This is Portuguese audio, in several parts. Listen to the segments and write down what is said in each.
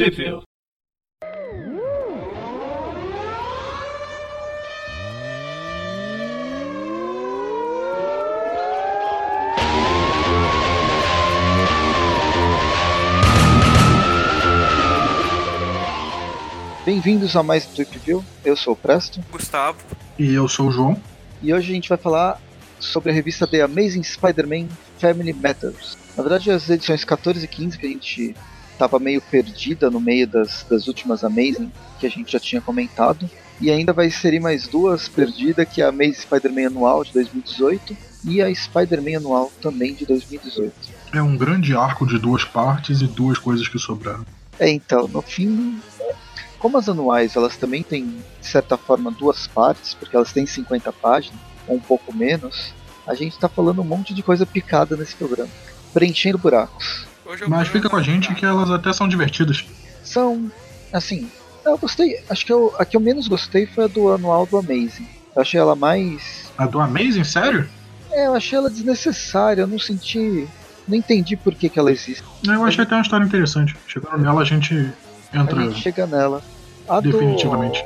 Tripville. Bem-vindos a mais um Tripville. Eu sou o Presto Gustavo. E eu sou o João. e hoje a gente vai falar sobre a revista The Amazing Spider-Man Family Matters. Na verdade, as edições 14 e 15 que a gente estava meio perdida no meio das, das últimas Amazing, que a gente já tinha comentado. E ainda vai inserir mais duas perdidas, que é a Amazing Spider-Man Anual de 2018 e a Spider-Man Anual também de 2018. É um grande arco de duas partes e duas coisas que sobraram. É, então, no fim, como as anuais elas também têm, de certa forma, duas partes, porque elas têm 50 páginas, ou um pouco menos, a gente tá falando um monte de coisa picada nesse programa, preenchendo buracos. Mas fica com a gente que elas até são divertidas. São, assim, eu gostei, acho que eu, a que eu menos gostei foi a do anual do Amazing. Eu achei ela mais. A do Amazing, sério? É, eu achei ela desnecessária, eu não senti. Não entendi por que, que ela existe. Eu achei até uma história interessante. Chegando nela, a gente A entra gente chega nela. A do- definitivamente.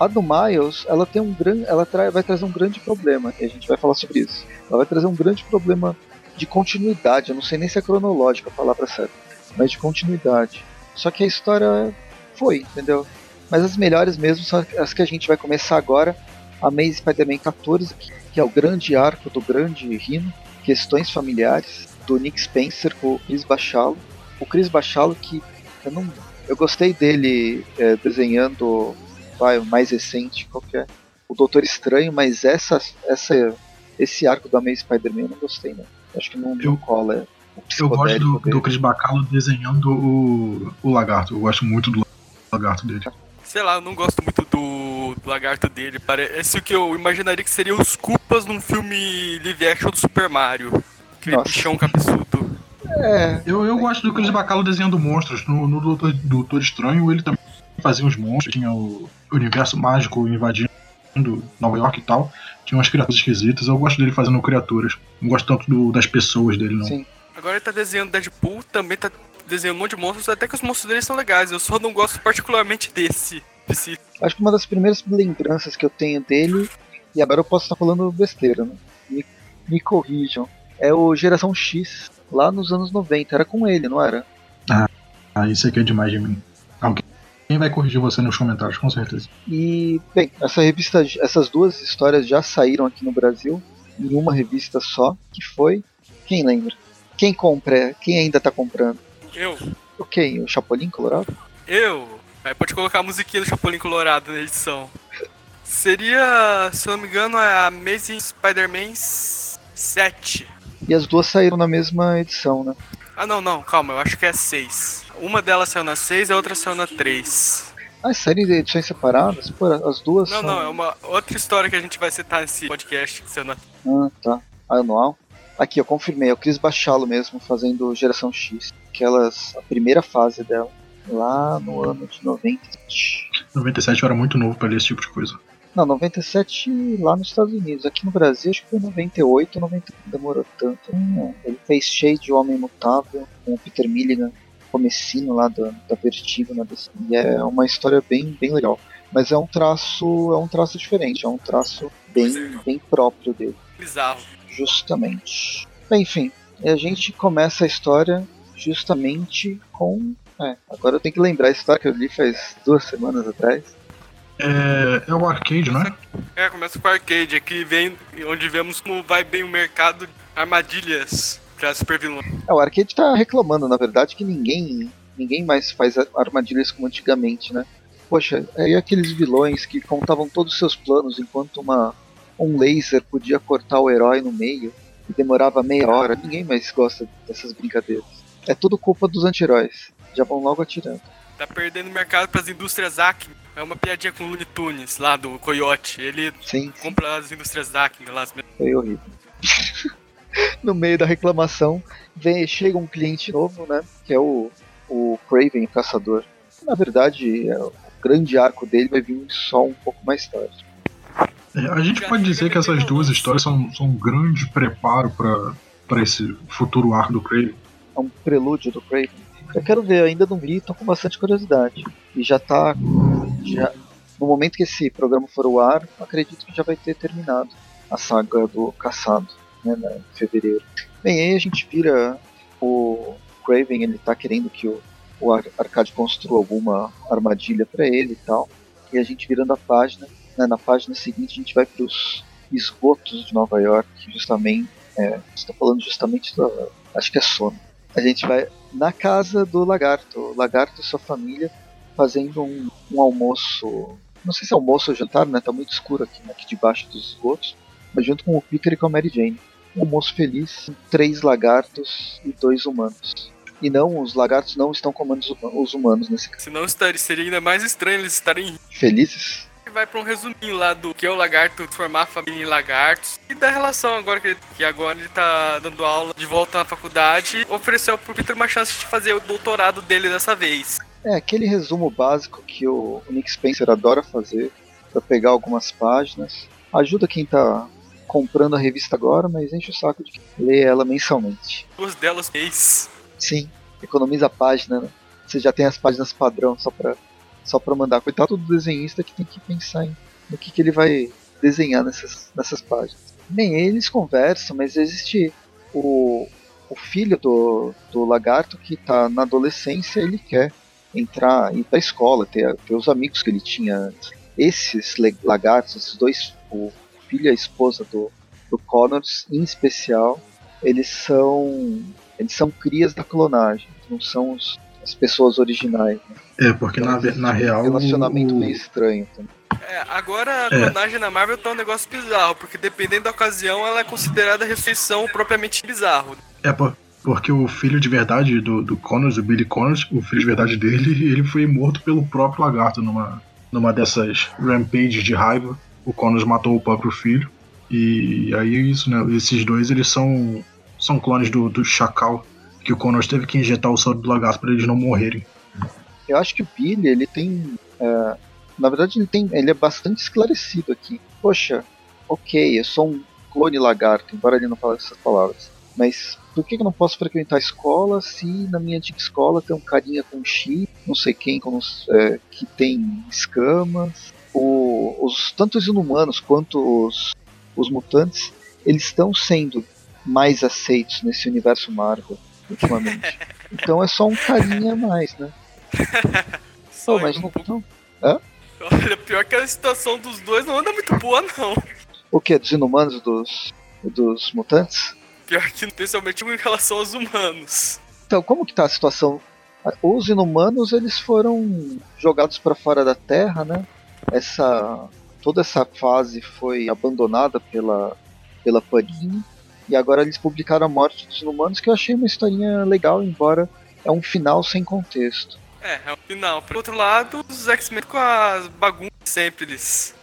A do Miles, ela tem um grande, ela tra- vai trazer um grande problema, e a gente vai falar sobre isso. Ela vai trazer um grande problema de continuidade, eu não sei nem se é cronológica a palavra certa, mas de continuidade. Só que a história foi, entendeu? Mas as melhores mesmo são as que a gente vai começar agora. A Amazing Spider-Man 14, que é o grande arco do grande Rino, questões familiares, do Nick Spencer com o Chris Bachalo. O Chris Bachalo que eu não eu gostei dele é, desenhando vai, o mais recente, qualquer. O Doutor Estranho, mas essa, essa, esse arco do Amazing Spider-Man eu não gostei, não. Acho que não, não Eu- cola. É, o Eu gosto do, dele. do Chris Bacalo desenhando o, o lagarto. Eu gosto muito do lagarto dele. Sei lá, eu não gosto muito do, do lagarto dele. Parece o que eu imaginaria que seria os culpas num filme live action do Super Mario. Aquele Nossa. bichão cabeçudo. É, Eu, eu gosto do Chris Bacalo desenhando monstros. No, no Doutor, Doutor Estranho, ele também fazia uns monstros. Tinha o universo mágico invadindo Nova York e tal. Tinha umas criaturas esquisitas. Eu gosto dele fazendo criaturas. Não gosto tanto do- das pessoas dele, não. sim. Agora ele tá desenhando Deadpool, também tá desenhando um monte de monstros, até que os monstros dele são legais. Eu só não gosto particularmente desse. Desse. Acho que uma das primeiras lembranças que eu tenho dele, e agora eu posso estar falando besteira, né? Me, me corrijam. É o Geração X, lá nos anos 90. Era com ele, não era? Ah, isso aqui é demais de mim. Alguém quem vai corrigir você nos comentários, com certeza. E, bem, essa revista, essas duas histórias já saíram aqui no Brasil, em uma revista só, que foi. Quem lembra? Quem compra? Quem ainda tá comprando? Eu. O quem? O Chapolin Colorado? Eu. Aí pode colocar a musiquinha do Chapolin Colorado na edição. Seria, se eu não me engano, a Amazing Spider-Man 7. E as duas saíram na mesma edição, né? Ah, não, não, calma, eu acho que é 6. Uma delas saiu na 6 e a outra saiu na 3. Ah, saíram de edições separadas? Pô, as duas Não, são... não, é uma outra história que a gente vai citar nesse podcast que saiu na. Ah, tá. Anual. Aqui, eu confirmei, é o Chris Bachalo mesmo, fazendo Geração X. Aquelas... a primeira fase dela. Lá no ano de 97. 97 eu era muito novo pra ler esse tipo de coisa. Não, 97 lá nos Estados Unidos. Aqui no Brasil acho que foi 98, 90. Demorou tanto. Hum, ele fez cheio de Homem Mutável com o Peter Milligan, comecinho lá da, da Vertigo DC. E é uma história bem, bem legal. Mas é um traço. É um traço diferente, é um traço bem, bem próprio dele. Bizarro. Justamente. Bem, enfim, a gente começa a história justamente com. É, agora eu tenho que lembrar a história que eu li faz duas semanas atrás. É, é o arcade, não é? É, começa com o arcade, aqui vem onde vemos como vai bem o mercado de armadilhas pra super vilão. É, o Arcade tá reclamando, na verdade, que ninguém ninguém mais faz armadilhas como antigamente, né? Poxa, aí aqueles vilões que contavam todos os seus planos enquanto uma um laser podia cortar o herói no meio e demorava meia hora. Ninguém mais gosta dessas brincadeiras. É tudo culpa dos anti-heróis. Já vão logo atirando. Tá perdendo mercado pras indústrias Acme. É uma piadinha com o Looney Tunes lá do Coyote. Ele Sim, compra as indústrias Acme lá. as- foi horrível. no meio da reclamação, vem, chega um cliente novo, né? Que é o, o Craven, o caçador. Na verdade, é, o grande arco dele vai vir só um pouco mais tarde. É, a gente pode dizer que essas duas histórias são, são um grande preparo pra esse futuro arco do Craven. É um prelúdio do Craven. Eu quero ver, ainda não vi, tô com bastante curiosidade. E já tá. Já, no momento que esse programa for ao ar, acredito que já vai ter terminado a saga do Caçado, né, em fevereiro. Bem, aí a gente vira o Craven, ele tá querendo que o, o Arcade construa alguma armadilha para ele e tal. E a gente virando a página, né, na página seguinte a gente vai para os esgotos de Nova York, justamente, é, está falando justamente da, acho que é sono. A gente vai na casa do lagarto, o lagarto e sua família fazendo um, um almoço, não sei se é almoço ou jantar, né? Tá muito escuro aqui, né, aqui debaixo dos esgotos, mas junto com o Peter e com a Mary Jane. Um almoço feliz, três lagartos e dois humanos. E não, os lagartos não estão comendo os humanos nesse caso. Senão seria ainda mais estranho eles estarem felizes vai pra um resuminho lá do que é o lagarto formar a família em lagartos e da relação agora que, ele, que agora ele tá dando aula de volta na faculdade, ofereceu pro Peter uma chance de fazer o doutorado dele dessa vez. É, aquele resumo básico que o Nick Spencer adora fazer para pegar algumas páginas. Ajuda quem tá comprando a revista agora, mas enche o saco de ler ela mensalmente. Duas delas mês. Sim, economiza a página, né? Você já tem as páginas padrão só pra só para mandar. Coitado do desenhista que tem que pensar em, no que, que ele vai desenhar nessas, nessas páginas. Nem eles conversam, mas existe o, o filho do, do lagarto que está na adolescência, ele quer entrar, ir para a escola, ter, ter os amigos que ele tinha antes. Esses lagartos, esses dois, o filho e a esposa do, do Connors, em especial, eles são eles são crias da clonagem, não são os, as pessoas originais. Né? É, porque na, na real. Relacionamento o... meio estranho também. É, agora a clonagem é. na Marvel tá um negócio bizarro, porque dependendo da ocasião ela é considerada ressurreição propriamente bizarro. É, por, porque o filho de verdade do, do Connors, o Billy Connors, o filho de verdade dele, ele foi morto pelo próprio lagarto numa, numa dessas rampages de raiva. O Connors matou o próprio filho. E aí é isso, né? Esses dois eles são, são clones do, do Chacal, que o Connors teve que injetar o soro do lagarto para eles não morrerem. Eu acho que o Billy, ele tem. É, na verdade, ele tem. Ele é bastante esclarecido aqui. Poxa, ok, eu sou um clone lagarto, embora ele não fale essas palavras. Mas por que eu não posso frequentar a escola se na minha antiga escola tem um carinha com chi, não sei quem, com, é, que tem escamas? O, os, tanto os inumanos quanto os, os mutantes, eles estão sendo mais aceitos nesse universo Marvel ultimamente. Então é só um carinha a mais, né? Pô, mas não. não. Hã? Olha, pior que a situação dos dois não anda muito boa, não. O que? Dos inumanos dos, dos mutantes? Pior que especialmente em relação aos humanos. Então, como que tá a situação? Os inumanos, eles foram jogados para fora da Terra, né? Essa toda essa fase foi abandonada pela pela Panini e agora eles publicaram a morte dos inumanos, que eu achei uma historinha legal, embora é um final sem contexto. É, é o final. Por outro lado, os X-Men com as bagunças sempre eles.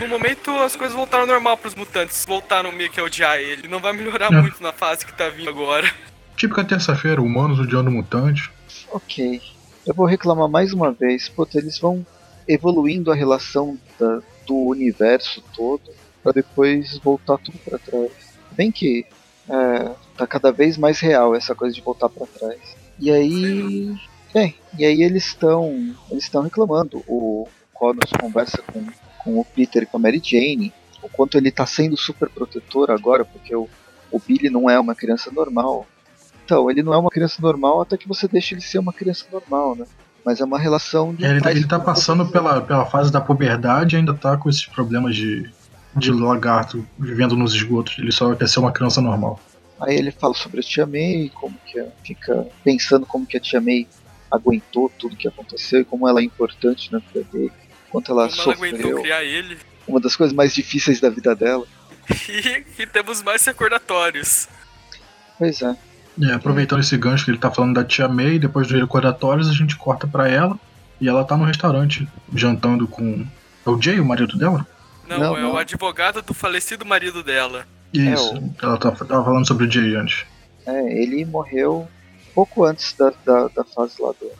No momento as coisas voltaram ao normal pros mutantes. Voltaram meio que a odiar ele. Não vai melhorar é. muito na fase que tá vindo agora. Típica terça-feira, humanos odiando mutante. Ok. Eu vou reclamar mais uma vez. Puta, eles vão evoluindo a relação da, do universo todo para depois voltar tudo para trás. Bem que é, tá cada vez mais real essa coisa de voltar para trás. E aí Bem, e aí eles estão eles estão reclamando. O Connors conversa com, com o Peter e com a Mary Jane, o quanto ele está sendo super protetor agora, porque o, o Billy não é uma criança normal. Então, ele não é uma criança normal até que você deixe ele ser uma criança normal, né? Mas é uma relação de. É, ele, ele tá passando pela, pela fase da puberdade e ainda tá com esses problemas de, de lagarto vivendo nos esgotos. Ele só quer ser uma criança normal. Aí ele fala sobre a Tia May, como que fica pensando como que a Tia May aguentou tudo que aconteceu e como ela é importante na vida dele, quanto ela como sofreu. Ela aguentou criar ele. Uma das coisas mais difíceis da vida dela. e, e temos mais recordatórios. Pois é. É. Aproveitando esse gancho que ele tá falando da tia May, depois dos recordatórios a gente corta para ela e ela tá no restaurante jantando com. É o Jay, o marido dela? Não, não é não. o advogado do falecido marido dela. Isso, é o... ela tava, tá, tava falando sobre o Jay antes. É, ele morreu pouco antes da, da, da fase lá do,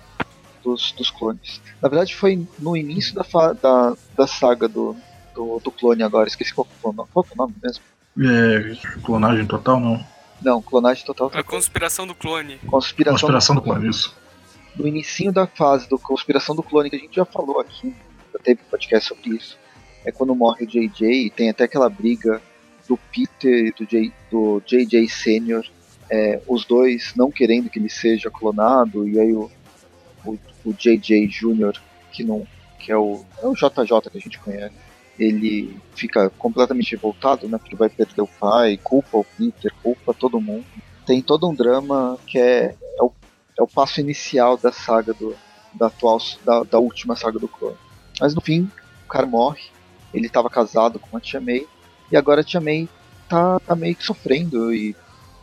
dos, dos clones. Na verdade, foi no início da, da, da saga do, do, do, clone agora. Esqueci qual, qual, qual é o nome mesmo. É, clonagem total, não? Não, clonagem total. A conspiração do clone. Conspiração, conspiração do, clone, isso. no inicinho da fase do Conspiração do Clone, que a gente já falou aqui, já teve podcast sobre isso, é quando morre o JJ e tem até aquela briga do Peter e do, J, do JJ Sênior, é, os dois não querendo que ele seja clonado, e aí o, o, o JJ Jr., que, não, que é, o, é o JJ que a gente conhece, ele fica completamente revoltado, né, porque vai perder o pai, culpa o Peter, culpa todo mundo. Tem todo um drama que é, é, o, é o passo inicial da saga do, da atual, da, da última saga do clone. Mas no fim, o cara morre, ele estava casado com a Tia May, e agora a Tia May tá, tá meio que sofrendo e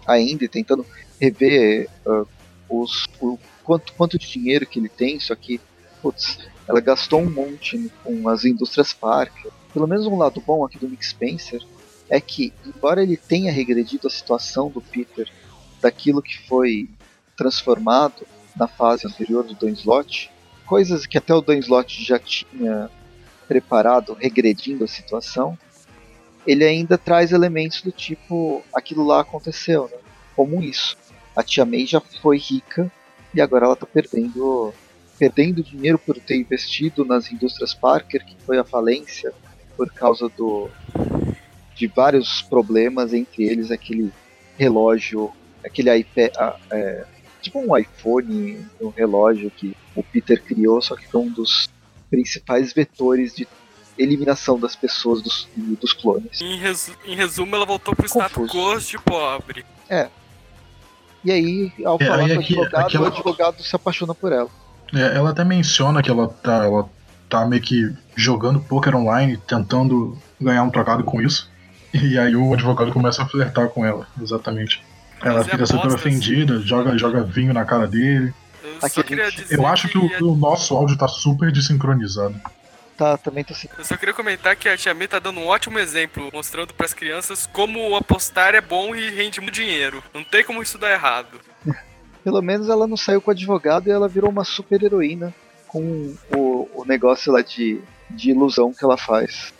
ainda tentando rever uh, os, o quanto, quanto de dinheiro que ele tem, só que, putz, ela gastou um monte com as indústrias Parker. Pelo menos um lado bom aqui do Nick Spencer é que, embora ele tenha regredido a situação do Peter daquilo que foi transformado na fase anterior do Dan Slott, coisas que até o Dan Slott já tinha preparado, regredindo a situação, ele ainda traz elementos do tipo aquilo lá aconteceu, né? como isso. A tia May já foi rica e agora ela está perdendo perdendo dinheiro por ter investido nas indústrias Parker, que foi a falência por causa do de vários problemas, entre eles aquele relógio, aquele iPad, é, tipo um iPhone, um relógio que o Peter criou, só que foi um dos principais vetores de eliminação das pessoas dos, dos clones. Em, resu em resumo, ela voltou pro status quo de pobre. É. E aí, ao é, falar com o advogado, aquela... o advogado se apaixona por ela. É, ela até menciona que ela tá, ela tá meio que jogando poker online, tentando ganhar um trocado com isso. E aí o advogado começa a flertar com ela, exatamente. Ela fica super ofendida, joga, joga vinho na cara dele. Eu, eu acho que, que o, o, nosso áudio tá super desincronizado. Tá, também tô assim. Eu só queria comentar que a Tia May tá dando um ótimo exemplo, mostrando para as crianças como apostar é bom e rende muito dinheiro. Não tem como isso dar errado. Pelo menos ela não saiu com o advogado e ela virou uma super heroína com o, o negócio lá de, de ilusão que ela faz.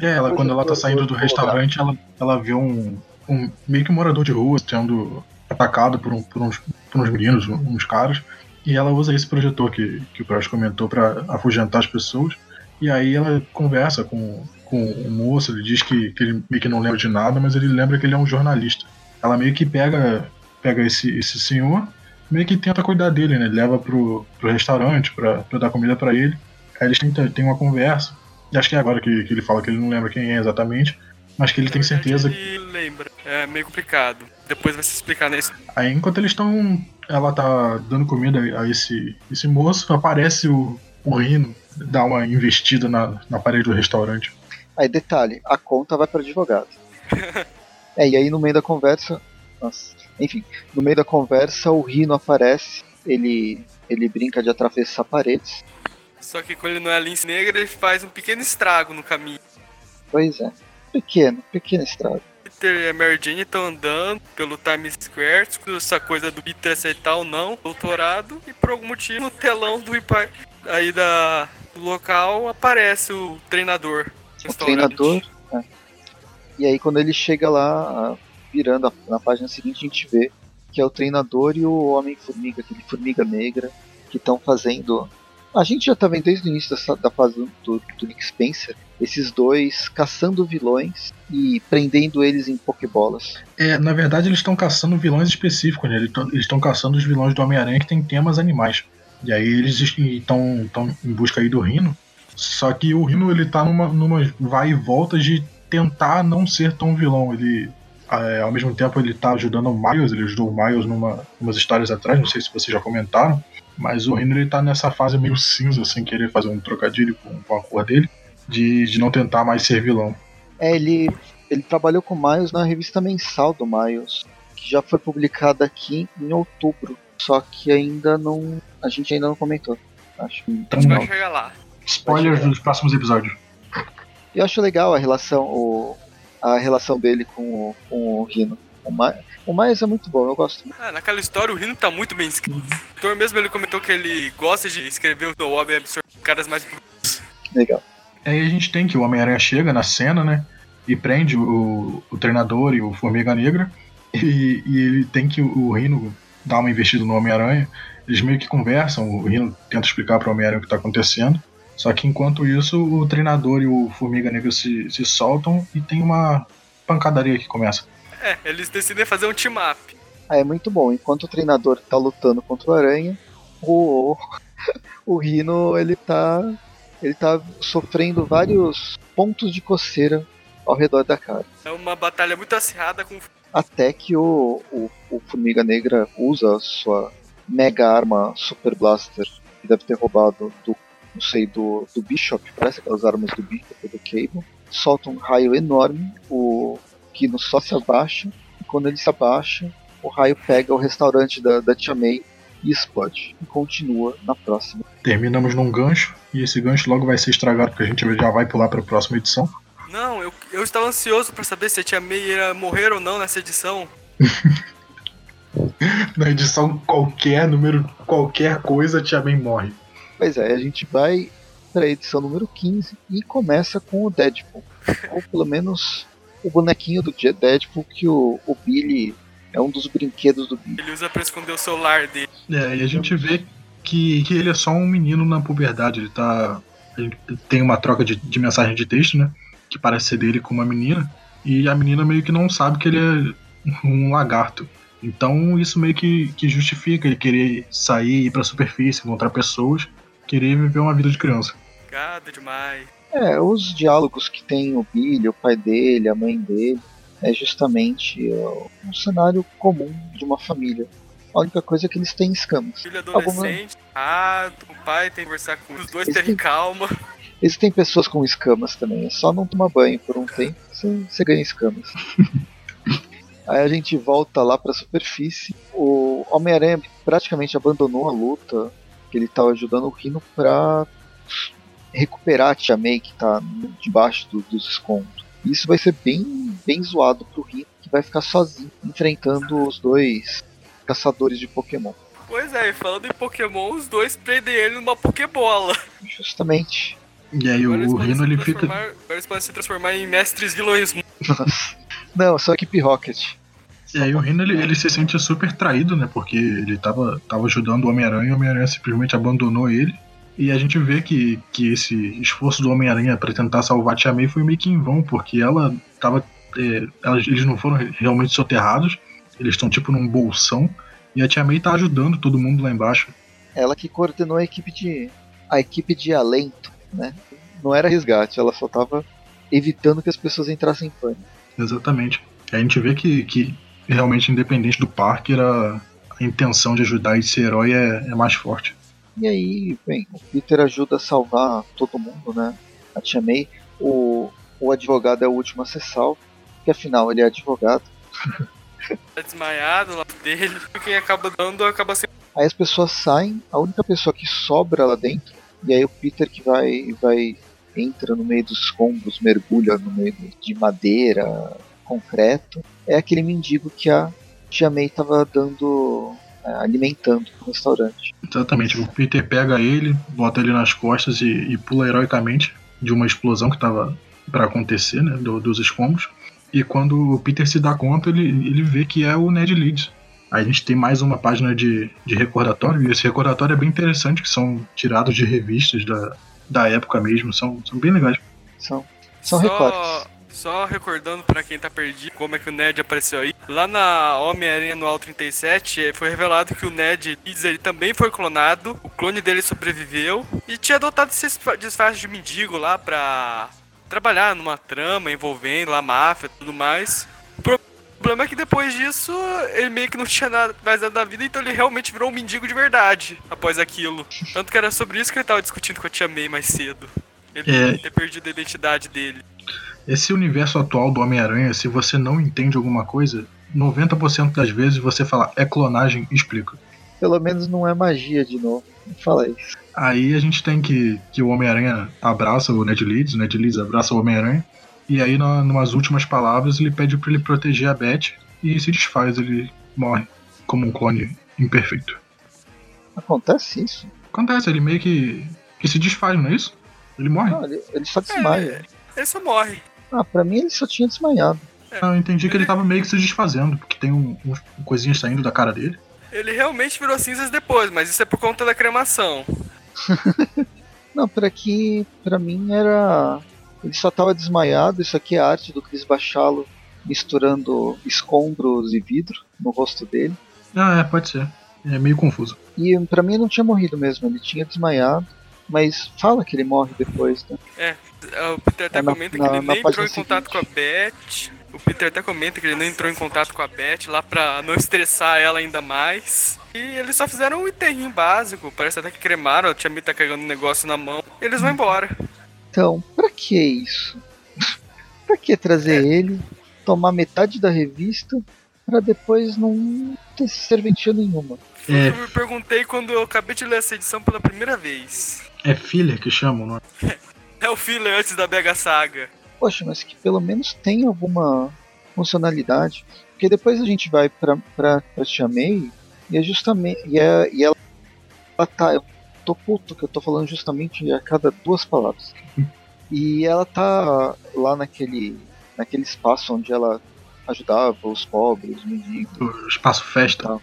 É, ela, quando ela tá saindo do restaurante, ela, ela vê um, um meio que um morador de rua sendo atacado por, um, por, uns, por uns meninos, uns caras, e ela usa esse projetor que, que o Prazo comentou para afugentar as pessoas. E aí ela conversa com, com o moço, ele diz que, que ele meio que não lembra de nada, mas ele lembra que ele é um jornalista. Ela meio que pega pega esse, esse senhor, meio que tenta cuidar dele, né? leva pro, pro restaurante pra, pra dar comida para ele. Aí eles têm, têm uma conversa. E acho que é agora que, que ele fala que ele não lembra quem é exatamente, mas que ele tem certeza. Ele lembra. É meio complicado. Depois vai se explicar nesse. Aí enquanto eles estão. Ela tá dando comida a esse, esse moço, aparece o, o Rino, dá uma investida na, na parede do restaurante. Aí detalhe, a conta vai para advogado. é, e aí no meio da conversa. Nossa, enfim, no meio da conversa o Rino aparece, ele, ele brinca de atravessar paredes. Só que quando ele não é lince negra, ele faz um pequeno estrago no caminho. Pois é, pequeno, pequeno estrago. Peter e a Mary Jane estão andando pelo Times Square, essa coisa do Peter aceitar ou não, doutorado, e por algum motivo no telão do aí da, do local aparece o treinador. O treinador, é. E aí quando ele chega lá, virando na página seguinte, a gente vê que é o treinador e o Homem-Formiga, aquele Formiga Negra, que estão fazendo. A gente já tá vendo desde o início dessa, da fase do, do, Nick Spencer, esses dois caçando vilões e prendendo eles em pokebolas. É, na verdade eles estão caçando vilões específicos, né? Eles estão caçando os vilões do Homem-Aranha que tem temas animais. E aí eles estão em busca aí do Rino. Só que o Rino ele tá numa, numa vai e volta de tentar não ser tão vilão. Ele é, ao mesmo tempo ele tá ajudando o Miles, ele ajudou o Miles numa umas histórias atrás, não sei se vocês já comentaram, mas o Rino ele tá nessa fase meio cinza, sem querer fazer um trocadilho com, com a cor dele, de, de não tentar mais ser vilão. É, ele, ele trabalhou com o Miles na revista mensal do Miles, que já foi publicada aqui em outubro, só que ainda não. A gente ainda não comentou. Acho que então, não. vai chegar lá. Spoilers dos próximos episódios. Eu acho legal a relação, o, a relação dele com o, com o Rino. O, Ma o Miles é muito bom, eu gosto. Ah, naquela história o Rino tá muito bem escrito. O autor mesmo ele comentou que ele gosta de escrever o Homem absorver caras mais Legal. Aí a gente tem que o Homem-Aranha chega na cena, né? E prende o, o treinador e o Formiga Negra. E, e ele tem que o Rino dar uma investida no Homem-Aranha. Eles meio que conversam, o Rino tenta explicar para o Homem-Aranha o que está acontecendo. Só que enquanto isso, o treinador e o Formiga Negra se, se soltam e tem uma pancadaria que começa. É, eles decidem fazer um team-up. Ah, é muito bom. Enquanto o treinador tá lutando contra o Aranha, o, o Rino ele tá, ele tá sofrendo vários pontos de coceira ao redor da cara. É uma batalha muito acirrada com. Até que o, o, o Formiga Negra usa a sua mega arma Super Blaster, que deve ter roubado do não sei, do, do Bishop, parece aquelas armas do Bishop do Cable, solta um raio enorme, o Kino só se abaixa, e quando ele se abaixa, o raio pega o restaurante da, da Tia May e explode. E continua na próxima. Terminamos num gancho, e esse gancho logo vai ser estragado, porque a gente já vai pular para a próxima edição. Não, eu, eu estava ansioso para saber se a Tia May ia morrer ou não nessa edição. na edição qualquer, número qualquer coisa, a Tia May morre. Pois é, a gente vai para a edição número 15 e começa com o Deadpool. Ou pelo menos o bonequinho do Deadpool que o, o Billy é um dos brinquedos do Billy. Ele usa para esconder o celular dele. É, e a gente vê que, que ele é só um menino na puberdade. Ele tá. Ele tem uma troca de, de mensagem de texto, né? Que parece ser dele com uma menina. E a menina meio que não sabe que ele é um lagarto. Então isso meio que, que justifica ele querer sair, ir pra superfície, encontrar pessoas querer viver uma vida de criança. Gado demais. É, os diálogos que tem o Billy, o pai dele, a mãe dele, é justamente um cenário comum de uma família. A única coisa é que eles têm escamas. Filho adolescente, ah, o pai tem que conversar com os dois, ter calma. Existem pessoas com escamas também, é só não tomar banho por um tempo, você, você ganha escamas. Aí a gente volta lá pra superfície. O Homem-Aranha praticamente abandonou a luta que ele estava ajudando o Rino para recuperar a Tia May que está debaixo do, dos escombros. Isso vai ser bem, bem zoado pro Rino, que vai ficar sozinho enfrentando os dois caçadores de Pokémon. Pois é, falando em Pokémon, os dois prendem ele numa Pokébola. Justamente. E aí agora o Rino ele fica. Agora eles podem se transformar em mestres vilões. Não, só equipe Rocket. E aí o Rino ele, ele, se sente super traído, né? Porque ele tava, tava ajudando o Homem-Aranha e o Homem-Aranha simplesmente abandonou ele. E a gente vê que, que esse esforço do Homem-Aranha para tentar salvar a Tia May foi meio que em vão, porque ela tava. É, elas, eles não foram realmente soterrados, eles estão tipo num bolsão, e a Tia May tá ajudando todo mundo lá embaixo. Ela que coordenou a equipe de. a equipe de alento, né? Não era resgate, ela só tava evitando que as pessoas entrassem em pânico. Exatamente. A gente vê que, que realmente, independente do Parker, a, a intenção de ajudar e ser herói é, é, mais forte. E aí, bem, o Peter ajuda a salvar todo mundo, né? A Tia May. O, o advogado é o último a ser salvo, porque afinal ele é advogado. Tá desmaiado lá dele, quem acaba dando acaba sendo. Aí as pessoas saem, a única pessoa que sobra lá dentro, e aí o Peter que vai, vai entra no meio dos escombros, mergulha no meio de madeira, concreto, é aquele mendigo que a May estava dando, é, alimentando no restaurante. Exatamente, o Peter pega ele, bota ele nas costas e, e pula heroicamente de uma explosão que estava para acontecer, né, do, dos escombros. E quando o Peter se dá conta, ele, ele vê que é o Ned Leeds. Aí a gente tem mais uma página de, de recordatório, e esse recordatório é bem interessante, que são tirados de revistas da, da época mesmo, são, são bem legais. São, são Só... recortes. Só recordando para quem tá perdido como é que o Ned apareceu aí. Lá na Homem-Aranha Anual 37, eh, foi revelado que o Ned ele também foi clonado, o clone dele sobreviveu e tinha adotado esse disfarce de mendigo lá pra trabalhar numa trama envolvendo a máfia e tudo mais. O problema é que depois disso, ele meio que não tinha nada, mais nada da vida, então ele realmente virou um mendigo de verdade após aquilo. Tanto que era sobre isso que ele tava discutindo com a tia May mais cedo. Ele é... ter perdido a identidade dele. Esse universo atual do Homem-Aranha, se você não entende alguma coisa, 90% das vezes você fala é clonagem, explica. Pelo menos não é magia de novo. Fala isso. Aí a gente tem que, que o Homem-Aranha abraça o Ned Leeds, o Ned Leeds abraça o Homem-Aranha. E aí, na, numas últimas palavras, ele pede para ele proteger a Beth e se desfaz, ele morre como um clone imperfeito. Acontece isso? Acontece, ele meio que, que se desfaz, não é isso? Ele morre. Não, ele, ele só desmaia. É, ele só morre. Ah, pra mim ele só tinha desmanhado. É. Ah, eu entendi que ele tava meio que se desfazendo, porque tem um, um, coisinhas saindo da cara dele. Ele realmente virou cinzas depois, mas isso é por conta da cremação. Não, por aqui, pra mim era. Ele só tava desmaiado, isso aqui é arte do Chris Bachalo misturando escombros e vidro no rosto dele. Ah, é, pode ser. É meio confuso. E pra mim não tinha morrido mesmo, ele tinha desmaiado, mas fala que ele morre depois, né? É, o Peter até É na- comenta na- que ele nem entrou em contato com a seguinte. Beth. O Peter até comenta que ele não entrou em contato com a Beth lá pra não estressar ela ainda mais. E eles só fizeram um enterrinho básico. Parece até que cremaram, a tia Mi tá carregando um negócio na mão. E eles vão embora. Então, pra que isso? pra que trazer ele, tomar metade da revista, pra depois não ter serventia nenhuma? É, Eu me perguntei quando eu acabei de ler essa edição pela primeira vez. é filler que chamam, não é? É o filler antes da Mega Saga. Poxa, mas que pelo menos tem alguma funcionalidade. Porque depois a gente vai pra, pra, pra Tia May e é justamente. E, é, e ela, ela tá. Eu tô puto que eu tô falando justamente a cada duas palavras. E ela tá lá naquele. naquele espaço onde ela ajudava os pobres, os mendigos. O espaço festa.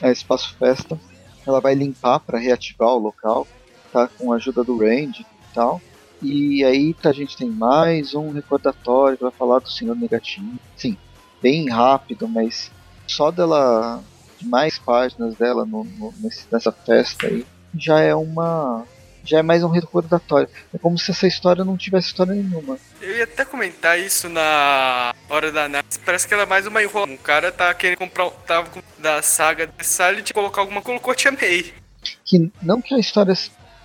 É, espaço festa. Ela vai limpar para reativar o local, tá? Com a ajuda do Randy e tal. E aí tá, a gente tem mais um recordatório que vai falar do Senhor Negativo. Sim, bem rápido, mas só dela. de mais páginas dela no, no- nessa festa aí já é uma. já é mais um recordatório. É como se essa história não tivesse história nenhuma. Eu ia até comentar isso na hora da análise. Parece que era mais uma enrolação. O cara tá querendo comprar. Tava com, da saga de Silent colocar alguma colocou Tia May. que não que a história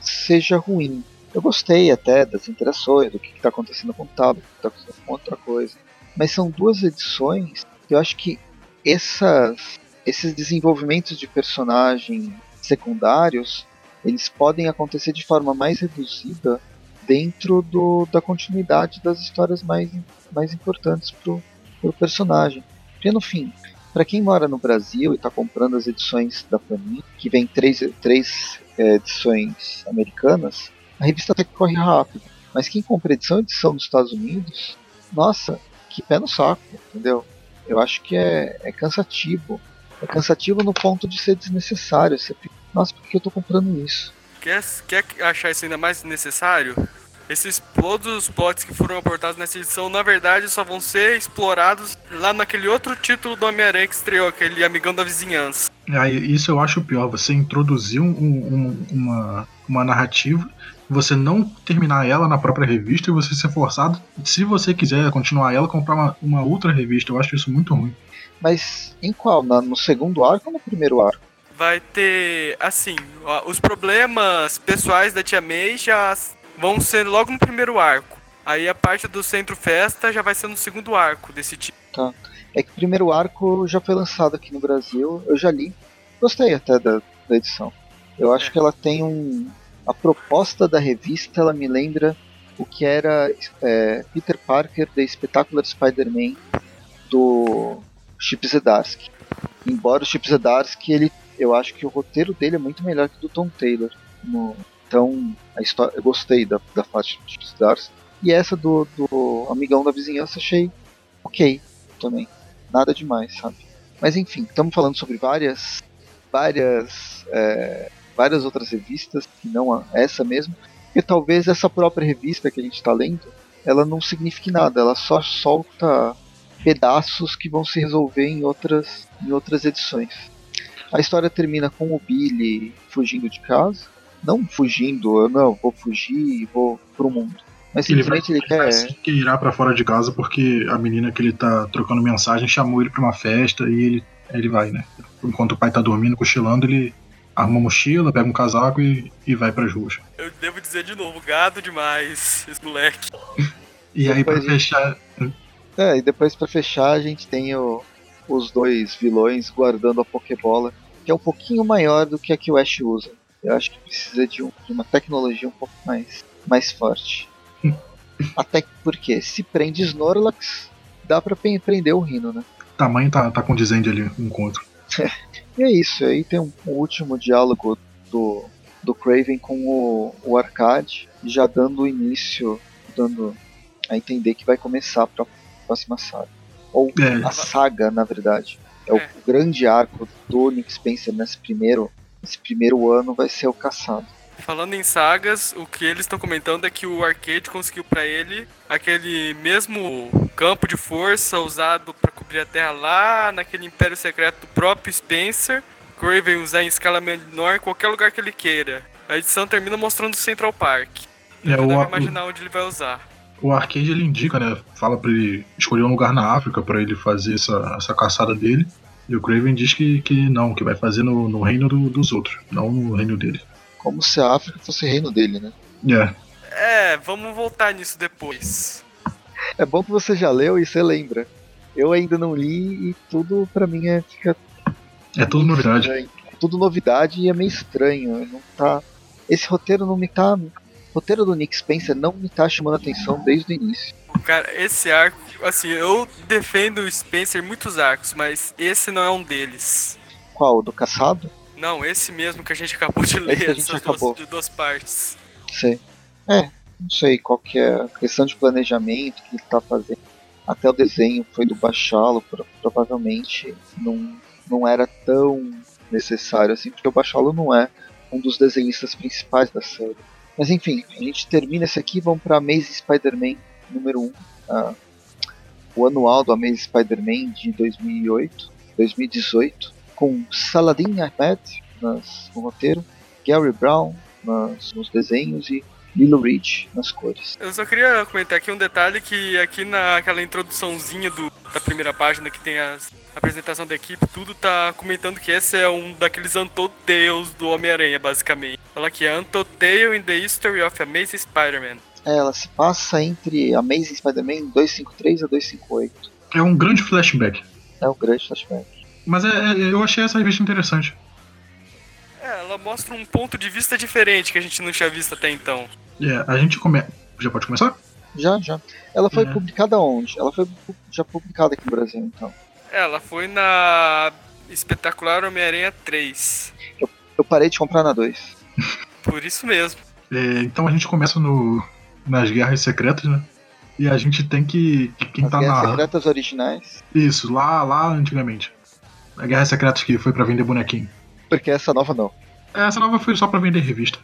seja ruim. Eu gostei até das interações, do que está acontecendo com o tablet, do que está acontecendo com outra coisa. Mas são duas edições que eu acho que essas, esses desenvolvimentos de personagem secundários eles podem acontecer de forma mais reduzida dentro do, da continuidade das histórias mais, mais importantes pro, pro personagem. Porque no fim, para quem mora no Brasil e está comprando as edições da Panini, que vem três, três é, edições americanas, a revista até que corre rápido. Mas quem compra edição edição dos Estados Unidos, nossa, que pé no saco, entendeu? Eu acho que é, é cansativo. É cansativo no ponto de ser desnecessário. Você fica, nossa, por que eu tô comprando isso? Quer, quer achar isso ainda mais necessário? Esses todos os plots que foram aportados nessa edição, na verdade, só vão ser explorados lá naquele outro título do Homem-Aranha que estreou, aquele Amigão da Vizinhança. Aí, isso eu acho pior, você introduzir um- um- uma, uma narrativa, você não terminar ela na própria revista e você ser forçado, se você quiser continuar ela, comprar uma, uma outra revista. Eu acho isso muito ruim. Mas em qual? Na- no segundo arco ou no primeiro arco? Vai ter, assim, ó, os problemas pessoais da Tia May já vão ser logo no primeiro arco. Aí a parte do Centro Festa já vai ser no segundo arco desse tipo. É que o primeiro arco já foi lançado aqui no Brasil, eu já li. Gostei até da, da edição. Eu acho É. que ela tem um. A proposta da revista ela me lembra o que era é, Peter Parker The Spectacular Spider-Man do Chip Zdarsky. Embora o Chip Zdarsky, ele, eu acho que o roteiro dele é muito melhor que o do Tom Taylor. No- então, a história, eu gostei da, da parte do Chip Zdarsky. E essa do, do Amigão da Vizinhança achei ok também. Nada demais, sabe? Mas enfim, estamos falando sobre várias, várias, é, várias outras revistas que não essa mesmo, porque talvez essa própria revista que a gente está lendo, ela não signifique nada, ela só solta pedaços que vão se resolver em outras, em outras edições. A história termina com o Billy fugindo de casa, não fugindo, eu não vou fugir e vou pro mundo, mas Ele vai, simplesmente ele vai quer se queirar pra fora de casa porque a menina que ele tá trocando mensagem chamou ele pra uma festa e ele, ele vai, né? Enquanto o pai tá dormindo, cochilando, ele arruma uma mochila, pega um casaco e, e vai pras ruas. Eu devo dizer de novo, gado demais, esse moleque. E aí, pra Depois a gente- fechar, É, e depois pra fechar a gente tem o- os dois vilões guardando a Pokébola, que é um pouquinho maior do que a que o Ash usa. Eu acho que precisa de, um- de uma tecnologia um pouco mais, mais forte. Até porque se prende Snorlax, dá pra prender o Rino, né? tamanho tá, tá condizente ali um encontro. E é isso, aí tem um, um último diálogo do, do Craven com o, o Arcade, já dando o início, dando a entender que vai começar pra próxima saga. Ou É, a saga, na verdade. É, o É. grande arco do Nick Spencer nesse primeiro, nesse primeiro ano vai ser o caçado. Falando em sagas, o que eles estão comentando é que o Arcade conseguiu pra ele aquele mesmo campo de força usado pra cobrir a Terra lá naquele Império Secreto do próprio Spencer. Craven usar em escala menor em qualquer lugar que ele queira. A edição termina mostrando o Central Park. É, Eu o, deve imaginar onde ele vai usar. o arcade ele indica, né? Fala pra ele escolher um lugar na África pra ele fazer essa, essa caçada dele. E o Craven diz que, que não, que vai fazer no, no reino do- dos outros, não no reino dele. Como se a África fosse reino dele, né? É, É, vamos voltar nisso depois. É bom que você já leu e você lembra. Eu ainda não li e tudo pra mim é, fica é tudo novidade. estranho. Tudo novidade e é meio estranho. Não tá. Esse roteiro não me tá. O roteiro do Nick Spencer não me tá chamando atenção desde o início. Cara, esse arco, assim, eu defendo o Spencer em muitos arcos, mas esse não é um deles. Qual? O do caçado? Não, esse mesmo que a gente acabou de que a ler, gente acabou. duas, de duas partes. Sei. É, não sei qual que é a questão de planejamento que ele tá fazendo. Até o desenho foi do Bachalo, pro- provavelmente não, não era tão necessário assim, porque o Bachalo não é um dos desenhistas principais da série. Mas enfim, a gente termina esse aqui, vamos pra Amazing Spider-Man número 1. ah, o anual do Amazing Spider-Man de 2008, 2018, com Saladin Ahmed nas, no roteiro, Gary Brown nas, nos desenhos e Lilo Reed nas cores. Eu só queria comentar aqui um detalhe que aqui naquela introduçãozinha do, da primeira página que tem as- a apresentação da equipe, tudo tá comentando que esse é um daqueles Tales do Homem-Aranha, basicamente. Fala que é Untold Tale in the History of Amazing Spider-Man. É, ela se passa entre Amazing Spider-Man 253 a 258. É um grande flashback. É o grande flashback. Mas é, é- eu achei essa revista interessante. É, ela mostra um ponto de vista diferente que a gente não tinha visto até então. É, a gente começa. Já pode começar? Já, já. Ela foi É. publicada onde? Ela foi já publicada aqui no Brasil, então. Ela foi na Espetacular Homem-Aranha 3. Eu parei de comprar na 2. Por isso mesmo. É, então a gente começa no, nas guerras secretas, né? E a gente tem que. que quem As tá Guerras na. Secretas originais. Isso, lá, lá antigamente. A Guerra Secretas que foi pra vender bonequinho. Porque essa nova não. Essa nova foi só pra vender revista.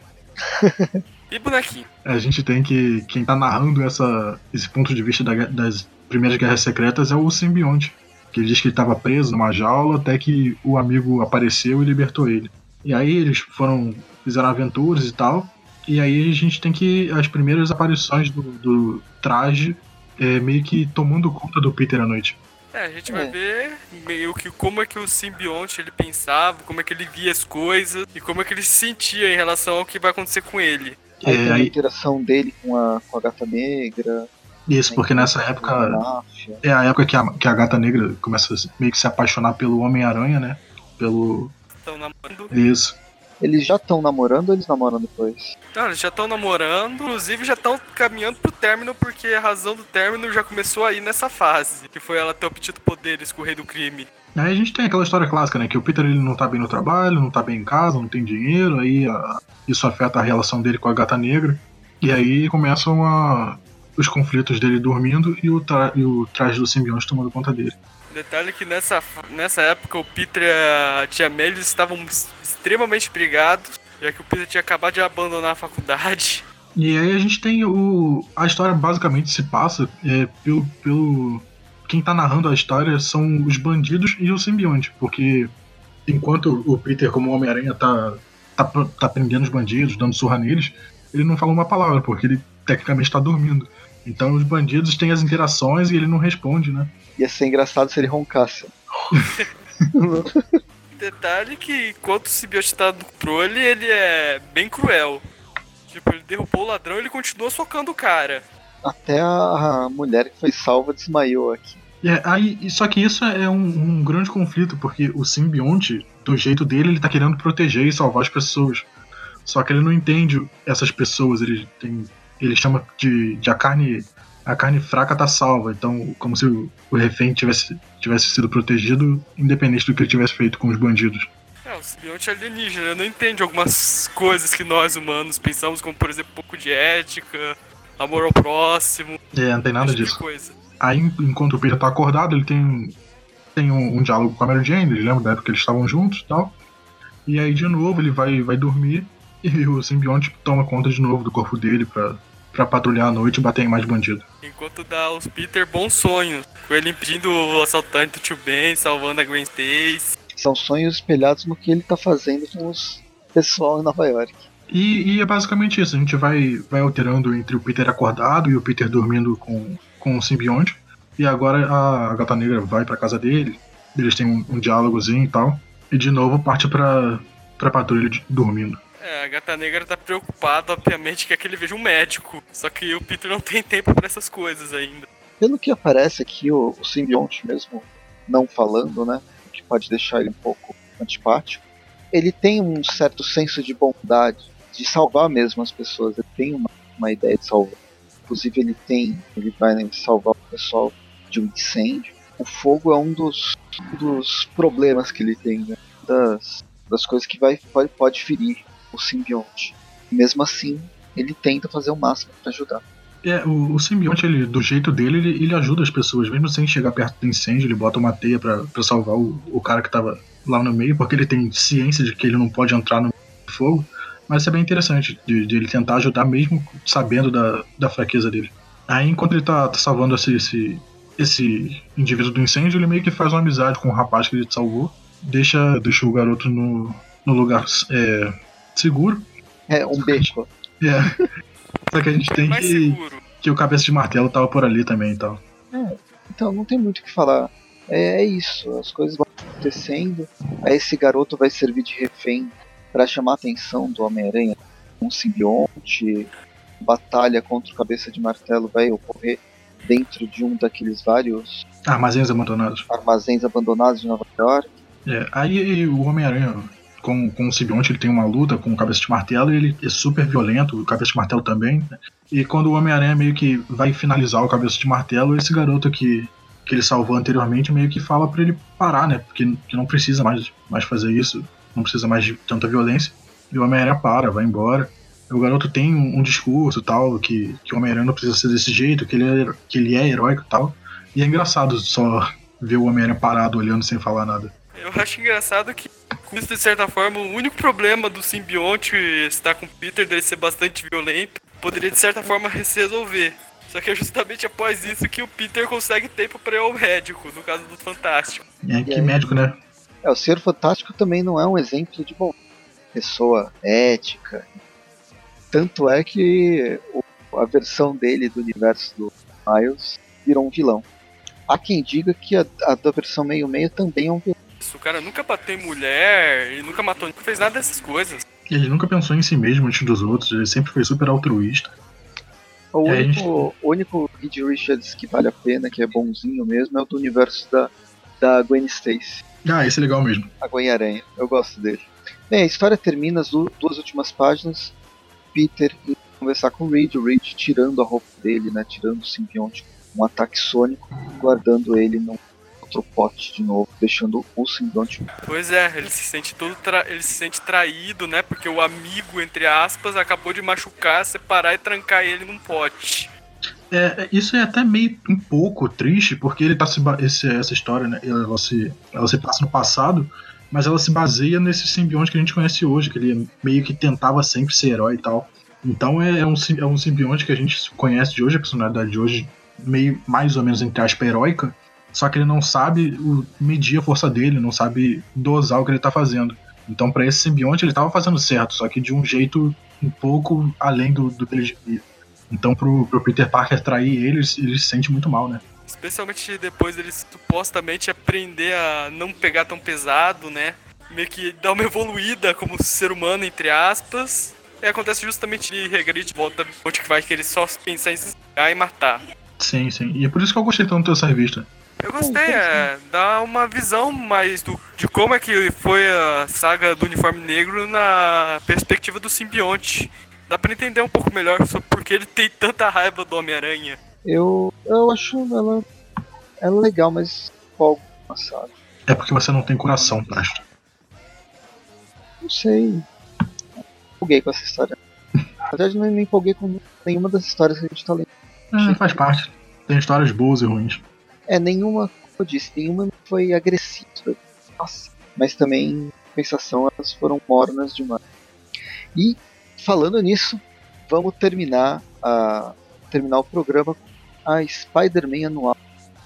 E bonequinho. A gente tem que. Quem tá narrando essa, esse ponto de vista da das primeiras guerras secretas é o simbionte. Que ele diz que ele tava preso numa jaula até que o amigo apareceu e libertou ele. E aí eles foram. fizeram aventuras e tal. E aí a gente tem que. as primeiras aparições do, do traje é, meio que tomando conta do Peter à noite. É, a gente É. vai ver meio que como é que o simbionte ele pensava, como é que ele via as coisas e como é que ele se sentia em relação ao que vai acontecer com ele. Aí É, tem a aí- interação dele com a, com a gata negra. Isso, tem porque nessa época. É a época que a, que a gata negra começa a meio que se apaixonar pelo Homem-Aranha, né? Pelo. Estão namorando. Isso. Eles já estão namorando ou eles namoram depois? Não, eles já estão namorando, inclusive já estão caminhando pro término, porque a razão do término já começou aí nessa fase, que foi ela ter obtido poderes com o rei do crime. Aí a gente tem aquela história clássica, né? Que o Peter ele não tá bem no trabalho, não tá bem em casa, não tem dinheiro, aí a- isso afeta a relação dele com a gata negra. E aí começam a- os conflitos dele dormindo e o, tra- e o traje do simbionte tomando conta dele. Detalhe que nessa, nessa época o Peter e a tia May eles estavam extremamente brigados, já que o Peter tinha acabado de abandonar a faculdade. E aí a gente tem o. A história basicamente se passa é, pelo, pelo. Quem tá narrando a história são os bandidos e o simbionte, porque enquanto o Peter, como Homem-Aranha, tá, tá, tá prendendo os bandidos, dando surra neles, ele não fala uma palavra, porque ele tecnicamente tá dormindo. Então os bandidos têm as interações e ele não responde, né? Ia ser engraçado se ele roncasse. Detalhe que enquanto o simbionte tá no controle, ele é bem cruel. Tipo, ele derrubou o ladrão e ele continua socando o cara. Até a mulher que foi salva desmaiou aqui. É, aí, só que isso é um, um grande conflito, porque o simbionte, do jeito dele, ele tá querendo proteger e salvar as pessoas. Só que ele não entende essas pessoas, ele tem. Ele chama de, de a carne. A carne fraca tá salva, então como se o, o refém tivesse, tivesse sido protegido, independente do que ele tivesse feito com os bandidos. É, o simbionte alienígena, ele não entende algumas coisas que nós humanos pensamos, como por exemplo, um pouco de ética, amor ao próximo, É, não tem nada tipo disso. coisa. Aí, enquanto o Peter tá acordado, ele tem tem um, um diálogo com a Mary Jane, ele lembra da época que eles estavam juntos e tal. E aí, de novo, ele vai, vai dormir e o simbionte toma conta de novo do corpo dele pra, pra patrulhar à noite e bater em mais bandido. Enquanto dá aos Peter bons sonhos, com ele impedindo o assaltante do Tio Ben, salvando a Gwen Stacy. São sonhos espelhados no que ele tá fazendo com os pessoal em Nova York. E, e é basicamente isso, a gente vai, vai alterando entre o Peter acordado e o Peter dormindo com, com o simbionte. E agora a, a Gata Negra vai pra casa dele, eles têm um, um diálogozinho e tal. E de novo parte pra, pra patrulha de- dormindo. É, a Gata Negra tá preocupada, obviamente, que é que ele veja um médico. Só que o Peter não tem tempo pra essas coisas ainda. Pelo que aparece aqui, o, o simbionte mesmo não falando, né? Que pode deixar ele um pouco antipático. Ele tem um certo senso de bondade, de salvar mesmo as pessoas. Ele tem uma, uma ideia de salvar. Inclusive ele tem, ele vai né, salvar o pessoal de um incêndio. O fogo é um dos, dos problemas que ele tem, né? das, das coisas que vai, pode, pode ferir o simbionte. Mesmo assim, ele tenta fazer o máximo para ajudar. É, o, o simbionte, ele, do jeito dele, ele, ele ajuda as pessoas, mesmo sem chegar perto do incêndio, ele bota uma teia pra salvar o, o cara que tava lá no meio, porque ele tem ciência de que ele não pode entrar no fogo. Mas isso é bem interessante, de, de ele tentar ajudar mesmo sabendo da, da fraqueza dele. Aí, enquanto ele tá, tá salvando esse, esse, esse indivíduo do incêndio, ele meio que faz uma amizade com o rapaz que ele salvou, deixa, deixa o garoto no, no lugar é, seguro. É, um beco. É. Só que a gente tem que, seguro. que o cabeça de martelo tava por ali também e tal. Então, não tem muito o que falar. É, é isso, as coisas vão acontecendo. Aí esse garoto vai servir de refém para chamar a atenção do Homem-Aranha. Um simbionte, batalha contra o cabeça de martelo vai ocorrer dentro de um daqueles vários Armazéns abandonados. armazéns abandonados de Nova York. É, aí o Homem-Aranha com, com o simbionte ele tem uma luta com o cabeça de martelo e ele é super violento, o cabeça de martelo também. né? E quando o Homem-Aranha meio que vai finalizar o cabeça de martelo, esse garoto que, que ele salvou anteriormente meio que fala pra ele parar, né? Porque que não precisa mais, mais fazer isso, não precisa mais de tanta violência. E o Homem-Aranha para, vai embora. O garoto tem um, um discurso tal, que, que o Homem-Aranha não precisa ser desse jeito, que ele, é, que ele é heróico e tal. E é engraçado só ver o Homem-Aranha parado olhando sem falar nada. Eu acho engraçado que, isso, de certa forma, o único problema do simbionte estar com o Peter, dele ser bastante violento, poderia, de certa forma, se resolver. Só que é justamente após isso que o Peter consegue tempo pra ir ao médico, no caso do Fantástico. É, que médico, né? É, o Ser Fantástico também não é um exemplo de bom pessoa ética. Tanto é que a versão dele do universo do Miles virou um vilão. Há quem diga que a, a da versão meio-meio também é um vilão. Isso, o cara nunca bateu em mulher, ele nunca matou, nunca fez nada dessas coisas. Ele nunca pensou em si mesmo antes dos outros, ele sempre foi super altruísta. O É, gente- único, o único Reed Richards que vale a pena, que é bonzinho mesmo, é o do universo da, da Gwen Stacy. Ah, esse é legal mesmo. a Gwen-Aranha. Eu gosto dele. Bem, a história termina as du- duas últimas páginas. Peter indo conversar com o Reed, o Reed tirando a roupa dele, né? Tirando o simbionte, um ataque sônico, guardando ele num outro pote de novo, deixando o simbionte. Pois é, ele se sente todo tra- ele se sente traído, né? Porque o amigo, entre aspas, acabou de machucar, separar e trancar ele num pote. É, isso é até meio um pouco triste, porque ele tá se ba- esse- essa história, né? Ela se, ela se passa no passado, mas ela se baseia nesse simbionte que a gente conhece hoje, que ele meio que tentava sempre ser herói e tal. Então é, é um, sim- é um simbionte que a gente conhece de hoje, a personalidade de hoje, meio mais ou menos entre aspas heróica, só que ele não sabe medir a força dele, não sabe dosar o que ele tá fazendo. Então, pra esse simbionte, ele tava fazendo certo, só que de um jeito um pouco além do, do que ele devia. Então, pro, pro Peter Parker trair ele, ele se sente muito mal, né? Especialmente depois dele supostamente aprender a não pegar tão pesado, né? Meio que dar uma evoluída como ser humano, entre aspas. E acontece justamente de regride de volta onde que vai que ele só pensar em se e matar. Sim, sim. E é por isso que eu gostei tanto dessa revista. Eu gostei, é, dá uma visão mais do, de como é que foi a saga do uniforme negro na perspectiva do simbionte. Dá pra entender um pouco melhor sobre por que ele tem tanta raiva do Homem-Aranha. Eu, eu acho ela, ela legal, mas pouco passado. É porque você não tem coração, Presto. Não sei. Empolguei com essa história. Na verdade, não me empolguei com nenhuma das histórias que a gente tá lendo. É, faz parte. Tem histórias boas e ruins. É, nenhuma eu disse, nenhuma foi agressiva. Nossa. Mas também, em compensação, elas foram mornas demais. E, falando nisso, vamos terminar, a, terminar o programa com a Spider-Man anual,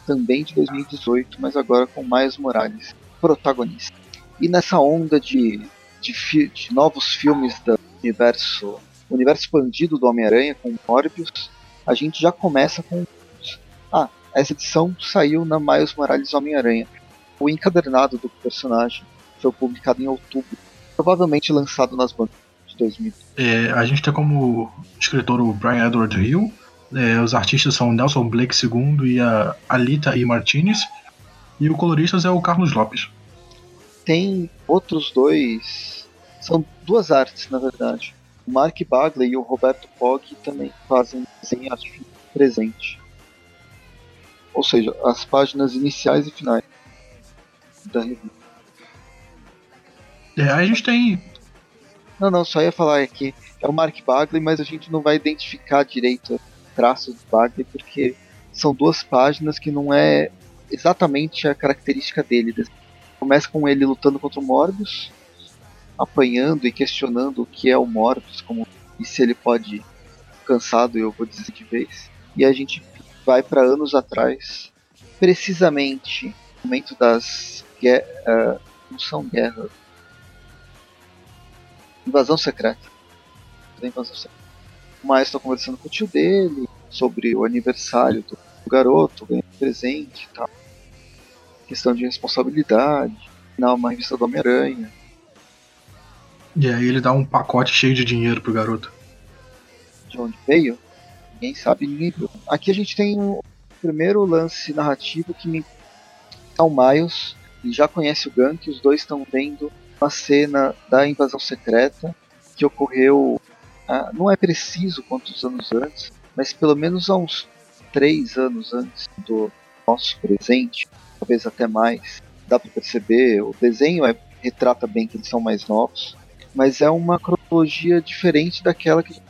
também de 2018, mas agora com Miles Morales, protagonista. E nessa onda de, de, de novos filmes do universo, universo expandido do Homem-Aranha, com Morbius, a gente já começa com. Essa edição saiu na Miles Morales Homem-Aranha. O encadernado do personagem foi publicado em outubro, provavelmente lançado nas bancas de 2000. É, a gente tem como escritor o Brian Edward Hill, é, os artistas são Nelson Blake II e a Alita E. Martinez, e o colorista é o Carlos Lopes. Tem outros dois. São duas artes, na verdade. O Mark Bagley e o Roberto Pog também fazem desenho presente. Ou seja, as páginas iniciais e finais da revista. É, a gente tem. Não, não, só ia falar aqui. É o Mark Bagley, mas a gente não vai identificar direito o traço do Bagley, porque são duas páginas que não é exatamente a característica dele. Começa com ele lutando contra o Morbius, apanhando e questionando o que é o Morbius, como e se ele pode cansado, eu vou dizer de vez. E a gente vai para anos atrás, precisamente no momento das uh, não são guerras, invasão secreta. invasão secreta. Miles está conversando com o tio dele sobre o aniversário do garoto, ganhando presente e tal. Questão de responsabilidade, na uma revista do Homem-Aranha. E aí ele dá um pacote cheio de dinheiro pro garoto. De onde veio? Ninguém sabe, ninguém. Aqui a gente tem o primeiro lance narrativo que me. É o Miles, ele já conhece o Gank, os dois estão vendo uma cena da invasão secreta que ocorreu. Ah, não é preciso quantos anos antes, mas pelo menos há uns três anos antes do nosso presente, talvez até mais. Dá para perceber, o desenho é, retrata bem que eles são mais novos, mas é uma cronologia diferente daquela que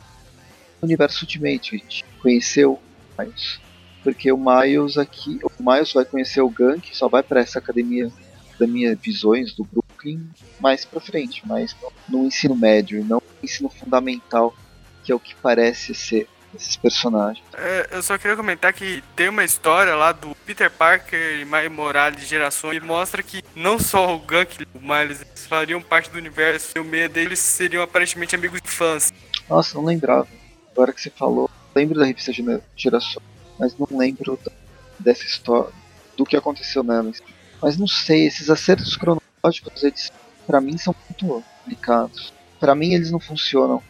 universo Ultimate, a gente conheceu o Miles. Porque o Miles aqui, o Miles vai conhecer o Gank, só vai para essa academia da minha visões do Brooklyn mais para frente, mais no ensino médio, não no ensino fundamental, que é o que parece ser esses personagens. É, eu só queria comentar que tem uma história lá do Peter Parker e Miles Morales de gerações que mostra que não só o Gank e o Miles fariam parte do universo e o meio deles seriam aparentemente amigos de infância. Nossa, não lembrava agora que você falou, lembro da revista Geração, mas não lembro dessa história, do que aconteceu nela. Mas não sei, esses acertos cronológicos, eles, pra mim, são muito complicados. Para mim, eles não funcionam.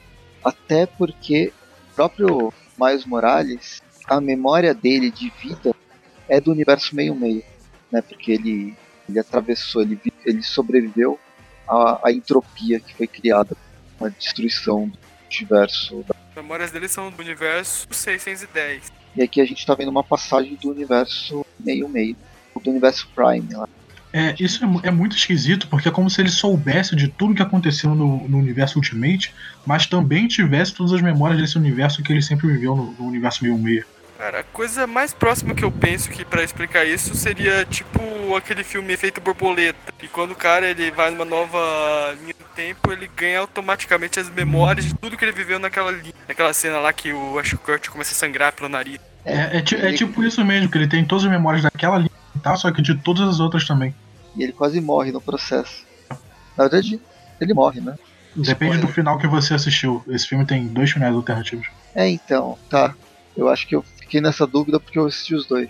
Até porque o próprio Miles Morales, a memória dele de vida é do universo meio-meio, né? Porque ele, ele atravessou, ele, ele sobreviveu à, à entropia que foi criada a destruição do universo da memórias dele são do universo 610. E aqui a gente tá vendo uma passagem do universo meio-meio, do universo Prime lá. É, isso é, é, muito esquisito, porque é como se ele soubesse de tudo que aconteceu no, no, universo Ultimate, mas também tivesse todas as memórias desse universo que ele sempre viveu no, no universo meio-meio. Cara, a coisa mais próxima que eu penso que para explicar isso seria tipo aquele filme Efeito Borboleta. E quando o cara ele vai numa nova linha do tempo, ele ganha automaticamente as memórias de tudo que ele viveu naquela linha, naquela cena lá que o Ash Kurt começa a sangrar pelo nariz. É, é, é, tipo isso mesmo, que ele tem todas as memórias daquela linha, tá? Só que de todas as outras também. E ele quase morre no processo. Na verdade, ele morre, né? Depende Spoiler. do final que você assistiu. Esse filme tem dois finais alternativos. É, então, tá. Eu acho que eu fiquei nessa dúvida porque eu assisti os dois.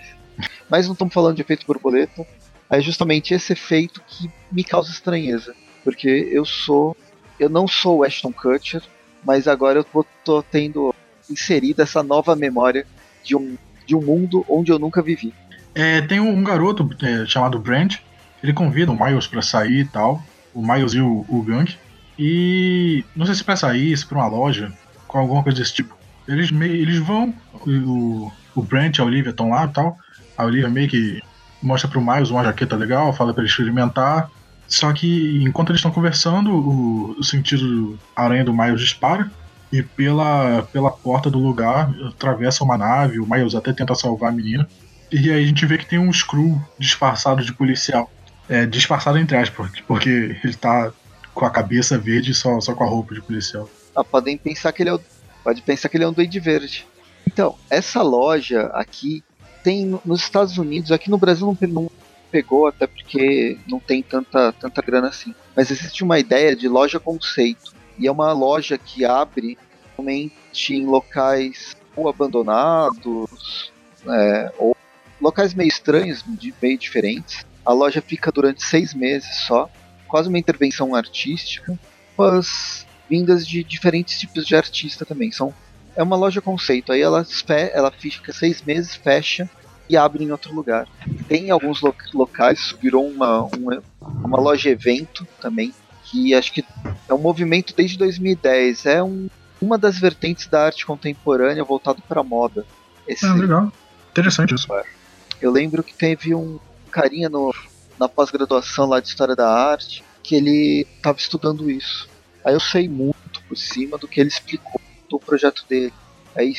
Mas não estamos falando de efeito borboleta. É justamente esse efeito que me causa estranheza. Porque eu sou. Eu não sou o Ashton Kutcher, mas agora eu tô, tendo inserida essa nova memória de um, de um mundo onde eu nunca vivi. É, tem um, garoto é, chamado Brand, ele convida o Miles para sair e tal, o Miles e o, o Gang, e não sei se para sair, se pra uma loja, com alguma coisa desse tipo. Eles, meio, eles vão, o, o Brent e a Olivia estão lá e tal. A Olivia meio que mostra pro Miles uma jaqueta legal, fala para ele experimentar. Só que enquanto eles estão conversando, o, o sentido do aranha do Miles dispara. E pela, pela porta do lugar atravessa uma nave, o Miles até tenta salvar a menina. E aí a gente vê que tem um Screw disfarçado de policial. É, disfarçado entre aspas, porque ele tá com a cabeça verde só, só com a roupa de policial. Ah, podem pensar que ele é o, pode pensar que ele é um duende verde. Então, essa loja aqui tem nos Estados Unidos, aqui no Brasil não, pegou, até porque não tem tanta, tanta grana assim. Mas existe uma ideia de loja conceito. E é uma loja que abre somente em locais ou abandonados, é, ou locais meio estranhos, meio diferentes. A loja fica durante seis meses só, quase uma intervenção artística, com as vindas de diferentes tipos de artista também. São, é uma loja conceito, aí ela, ela fica seis meses, fecha e abre em outro lugar. Tem alguns lo locais, virou uma, uma, uma loja evento também, que acho que é um movimento desde 2010. É um, uma das vertentes da arte contemporânea voltado para moda. Esse, é, legal. Interessante isso. Eu lembro que teve um carinha no, na pós-graduação lá de História da Arte que ele estava estudando isso. Aí eu sei muito por cima do que ele explicou do projeto dele. Aí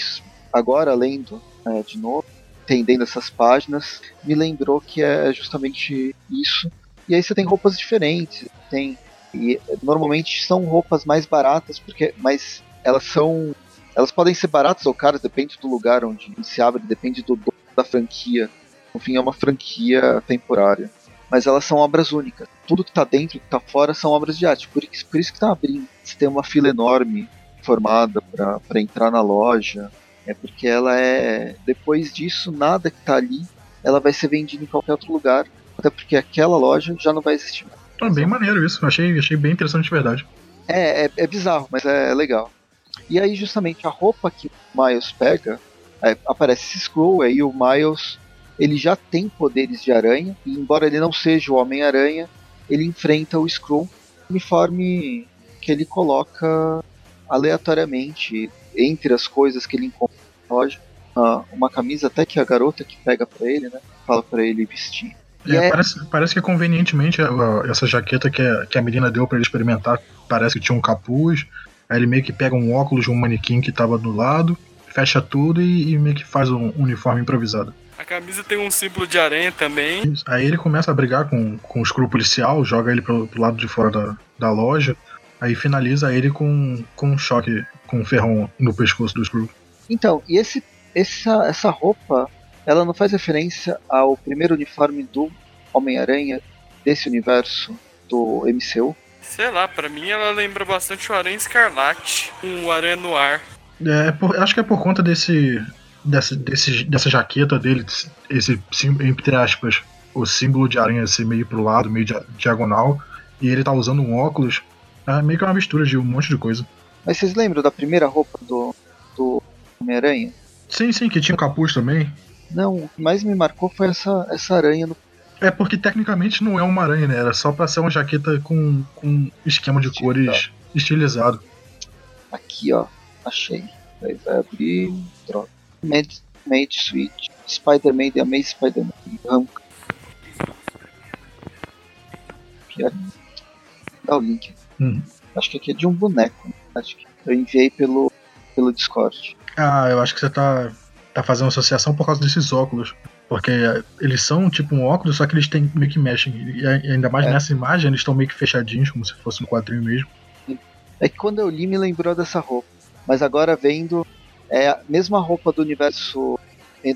agora lendo é, de novo, entendendo essas páginas, me lembrou que é justamente isso. E aí você tem roupas diferentes, tem e normalmente são roupas mais baratas porque mas elas são elas podem ser baratas ou caras, depende do lugar onde se abre, depende do dono da franquia. No fim é uma franquia temporária. Mas elas são obras únicas. Tudo que está dentro e que está fora são obras de arte. Por, por isso que está abrindo. Se tem uma fila enorme formada para entrar na loja, é porque ela é. Depois disso, nada que está ali, ela vai ser vendida em qualquer outro lugar. Até porque aquela loja já não vai existir mais. É bem maneiro isso, achei, achei bem interessante de verdade. É, é, é bizarro, mas é, legal. E aí, justamente, a roupa que o Miles pega, é, aparece esse Scroll, aí o Miles ele já tem poderes de aranha, e embora ele não seja o Homem-Aranha, ele enfrenta o Scroll, uniforme que ele coloca aleatoriamente entre as coisas que ele encontra na loja. uma camisa até que a garota que pega para ele, né? Fala para ele vestir. É, é... Parece, parece que convenientemente essa jaqueta que a, que a menina deu para ele experimentar parece que tinha um capuz. Aí ele meio que pega um óculos de um manequim que tava do lado, fecha tudo e, e meio que faz um uniforme improvisado. A camisa tem um símbolo de aranha também. Aí ele começa a brigar com, com o screw policial, joga ele pro, pro lado de fora da, da loja. Aí finaliza ele com, com um choque com um ferrão no pescoço do Screw. Então, e esse, essa, essa roupa, ela não faz referência ao primeiro uniforme do Homem-Aranha desse universo do MCU? Sei lá, para mim ela lembra bastante o Aranha Escarlate, um o Aranha no ar. É, por, acho que é por conta desse, dessa, desse, dessa jaqueta dele, esse, entre aspas, o símbolo de aranha ser meio pro lado, meio diagonal, e ele tá usando um óculos é meio que uma mistura de um monte de coisa. Mas vocês lembram da primeira roupa do, do Homem-Aranha? Sim, sim, que tinha um capuz também. Não, o que mais me marcou foi essa, essa aranha no. É porque tecnicamente não é uma aranha, né? Era só pra ser uma jaqueta com, com esquema de cores estilizado. Aqui, ó. Achei. Vai, vai abrir. Droga. Made, Made Switch. Spider-Man The Amazing Spider-Man. Ramca. Dá o link. Hum. Acho que aqui é de um boneco. Acho que eu enviei pelo, pelo Discord. Ah, eu acho que você tá, tá fazendo associação por causa desses óculos. Porque eles são tipo um óculos, só que eles têm, meio que mexem. E ainda mais é. nessa imagem, eles estão meio que fechadinhos, como se fosse um quadrinho mesmo. É que quando eu li me lembrou dessa roupa. Mas agora vendo, é a mesma roupa do universo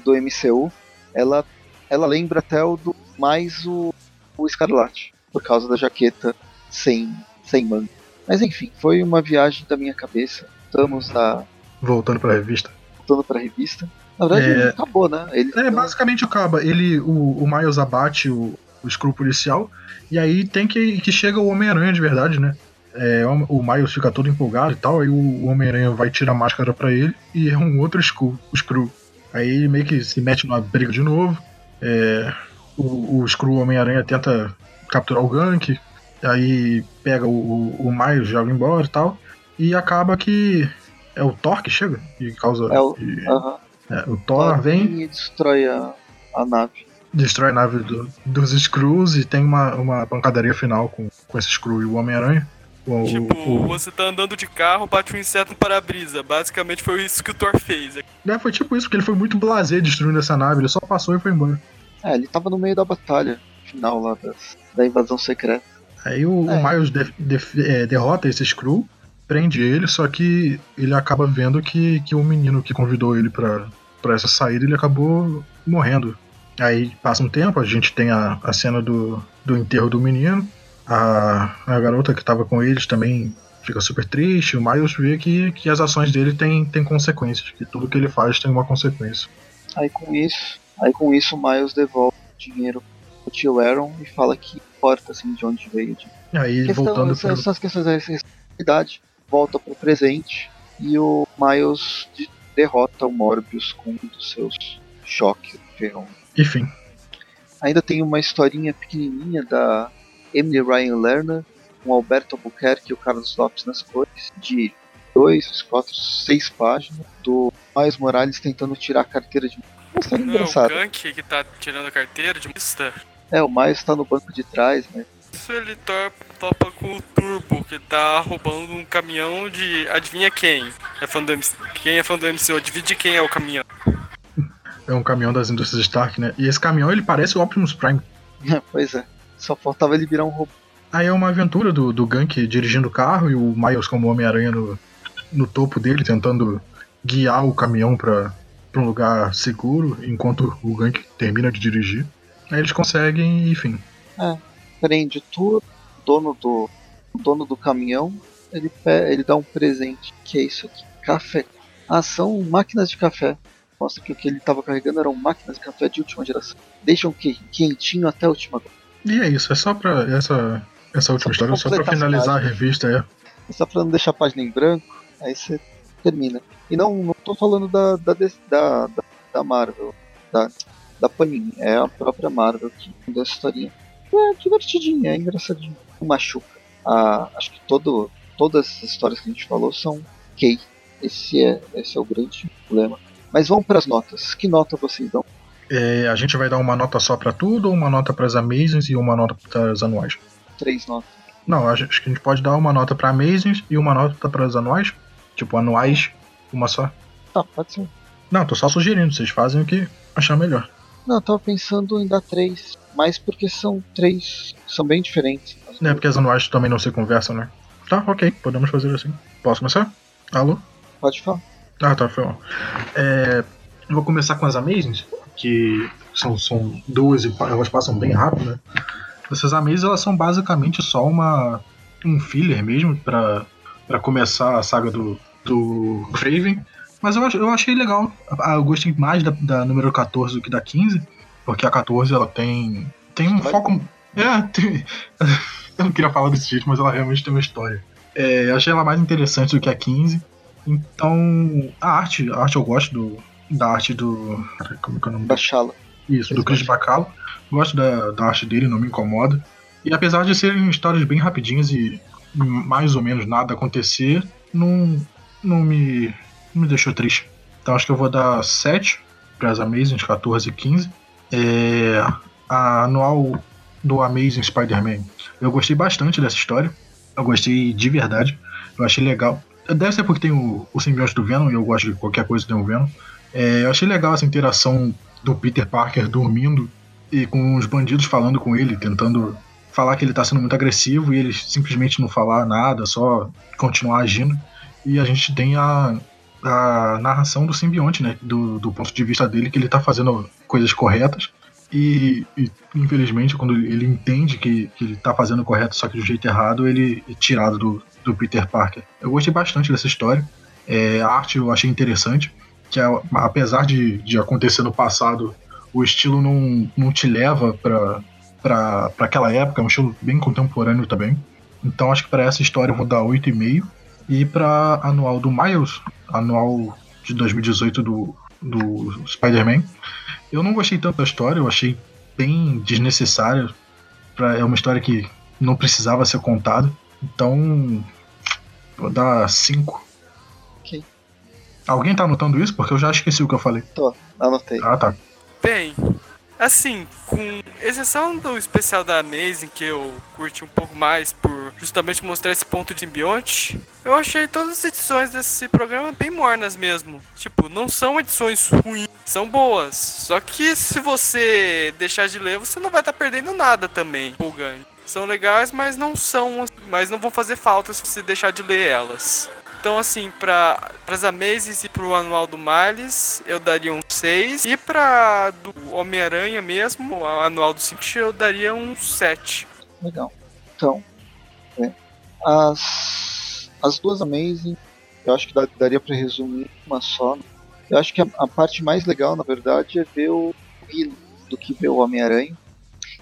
do MCU. Ela, ela lembra até o do mais o, o Escarlate. Por causa da jaqueta sem sem manga. Mas enfim, foi uma viagem da minha cabeça. Estamos na. Voltando para a revista. Voltando para a revista. Na verdade, é... acabou, né? Ele é, basicamente acaba. Ele, o, o Miles abate o, o Screw policial, e aí tem que, que chega o Homem-Aranha de verdade, né? É, o Miles fica todo empolgado e tal, aí o Homem-Aranha vai tirar a máscara para ele e é um outro Screw, Screw. Aí ele meio que se mete numa briga de novo. É, o, o Screw Homem-Aranha tenta capturar o Gank, Aí pega o, o, o Miles, joga embora e tal. E acaba que é o Thor que chega e causa. É o, e, uh -huh. é, o Thor vem. E destrói a, a nave. Destrói a nave do, dos Screws e tem uma, uma pancadaria final com, com esse Screw e o Homem-Aranha. O, Tipo, o- você tá andando de carro, bate um inseto no para-brisa. Basicamente foi isso que o Thor fez. É, foi tipo isso, porque ele foi muito blasé destruindo essa nave, ele só passou e foi embora. É, ele tava no meio da batalha final lá das- da invasão secreta. Aí o, o É. Miles de- de- é, derrota esse Skrull, prende ele, só que ele acaba vendo que, que o menino que convidou ele pra, pra essa saída, ele acabou morrendo. Aí passa um tempo, a gente tem a, a cena do, do enterro do menino, a, a garota que tava com eles também fica super triste, o Miles vê que, que as ações dele têm tem consequências, que tudo que ele faz tem uma consequência. Aí com isso, aí com isso o Miles devolve o dinheiro pro tio Aaron e fala que importa assim de onde veio. De... Aí Questão, voltando essas, pro, essas questões da responsabilidade, volta pro presente e o Miles de- derrota o Morbius com um dos seus choques. ferrão. Enfim, Ainda tem uma historinha pequenininha da Emily Ryan Lerner, com Alberto Albuquerque e o Carlos Lopes nas cores, de dois, quatro, seis páginas, do Miles Morales tentando tirar a carteira de. História Não é o engraçada. Gank que tá tirando a carteira de mista? É, o Miles tá no banco de trás, né? Isso ele tor- topa com o Turbo, que tá roubando um caminhão de. Adivinha quem? É fã do MC... Quem é fã do MCU? Divide quem é o caminhão. é um caminhão das indústrias Stark, né? E esse caminhão ele parece o Optimus Prime. pois é. Só faltava ele virar um robô. Aí é uma aventura do, do Gank dirigindo o carro e o Miles como Homem-Aranha no, no topo dele, tentando guiar o caminhão pra um lugar seguro, enquanto o Gank termina de dirigir. Aí eles conseguem, enfim. Prende tudo, o dono do, dono do caminhão, ele, ele dá um presente. Que é isso aqui? Café. Ah, são máquinas de café. Mostra que o que ele estava carregando eram máquinas de café de última geração. Deixam que quentinho até a última hora. E é isso, é só pra essa, essa última Só história, só pra finalizar a páginas. revista, é. Só pra não deixar a página em branco, aí você termina. E não, não tô falando da, da, da, da, Marvel, da, da Panini, é a própria Marvel que mandou essa historinha. É divertidinha, é engraçadinho. Não machuca. Ah, acho que todo, todas as histórias que a gente falou são ok. Esse é, esse é o grande problema. Mas vamos para as notas. Que nota vocês dão? É, a gente vai dar uma nota só pra tudo, ou uma nota pras Amazings e uma nota pras anuais? Três notas. Não, acho que a gente pode dar uma nota pra Amazings e uma nota pras anuais. Tipo, anuais, uma só. Tá, pode ser. Não, tô só sugerindo, vocês fazem o que achar melhor. Não, eu tava pensando em dar três. Mas porque são três. São bem diferentes. É porque as anuais também não se conversam, né? Tá, ok, podemos fazer assim. Posso começar? Alô? Pode falar. Ah, tá, foi mal. É, eu vou começar com as Amazings, que são, são duas e elas passam bem rápido, né? Essas Amazings, elas são basicamente só uma um filler mesmo pra, pra começar a saga do, do Craven. Mas eu, eu achei legal. Eu gostei mais da, da número 14 do que da 15, porque a 14 ela tem, tem um foco. É, tem, eu não queria falar desse jeito, mas ela realmente tem uma história. É, eu achei ela mais interessante do que a 15. Então, a arte, a arte eu gosto do, da arte do. Como que é o nome? Da Shala. Isso, do Chris Bacalo. Gosto da, da arte dele, não me incomoda. E apesar de serem histórias bem rapidinhas e mais ou menos nada acontecer, não, não, me, não me deixou triste. Então acho que eu vou dar 7 para as Amazing 14 e 15. É, a anual do Amazing Spider-Man. Eu gostei bastante dessa história. Eu gostei de verdade. Eu achei legal. Deve ser porque tem o, o simbionte do Venom e eu gosto de qualquer coisa que tem o Venom. É, eu achei legal essa interação do Peter Parker dormindo e com os bandidos falando com ele, tentando falar que ele tá sendo muito agressivo e ele simplesmente não falar nada, só continuar agindo. E a gente tem a, a narração do simbionte, né? Do, do ponto de vista dele, que ele tá fazendo coisas corretas. E, e, infelizmente, quando ele entende que, que ele tá fazendo correto, só que do jeito errado, ele é tirado do, do Peter Parker. Eu gostei bastante dessa história. É, a arte eu achei interessante que é, apesar de, de acontecer no passado, o estilo não, não te leva para aquela época, é um estilo bem contemporâneo também. Então acho que para essa história eu vou dar 8,5. E para anual do Miles, anual de 2018 do, do Spider-Man, eu não gostei tanto da história, eu achei bem desnecessária. É uma história que não precisava ser contada. Então, vou dar 5. Alguém tá anotando isso? Porque eu já esqueci o que eu falei. Tô, anotei. Ah, tá. Bem, assim, com exceção do especial da Amazing, que eu curti um pouco mais por justamente mostrar esse ponto de simbionte. Eu achei todas as edições desse programa bem mornas mesmo. Tipo, não são edições ruins, são boas. Só que se você deixar de ler, você não vai estar tá perdendo nada também, empolgante. São legais, mas não são, mas não vão fazer falta se você deixar de ler elas. Então, assim, para as Amazes e para o Anual do Miles, eu daria um 6. E para do Homem-Aranha mesmo, o Anual do Simpson, eu daria um 7. Legal. Então, é, as, as duas Amazing, eu acho que daria para resumir uma só. Eu acho que a, a, parte mais legal, na verdade, é ver o Hilo do que ver o Homem-Aranha.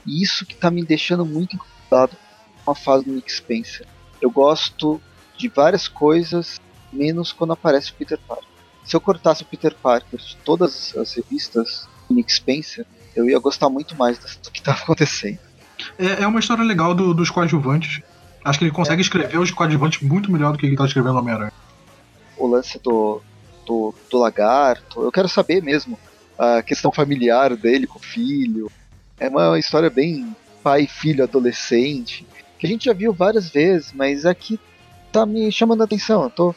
E isso que tá me deixando muito incomodado com a fase do Nick Spencer. Eu gosto de várias coisas, menos quando aparece o Peter Parker. Se eu cortasse o Peter Parker de todas as revistas do Nick Spencer, eu ia gostar muito mais do que estava acontecendo. É, é, uma história legal do, dos coadjuvantes. Acho que ele consegue é. escrever os coadjuvantes muito melhor do que ele está escrevendo Homem-Aranha. O lance do, do, do lagarto, eu quero saber mesmo a questão familiar dele com o filho. É uma história bem pai, filho, adolescente, que a gente já viu várias vezes, mas aqui tá me chamando a atenção. Eu tô,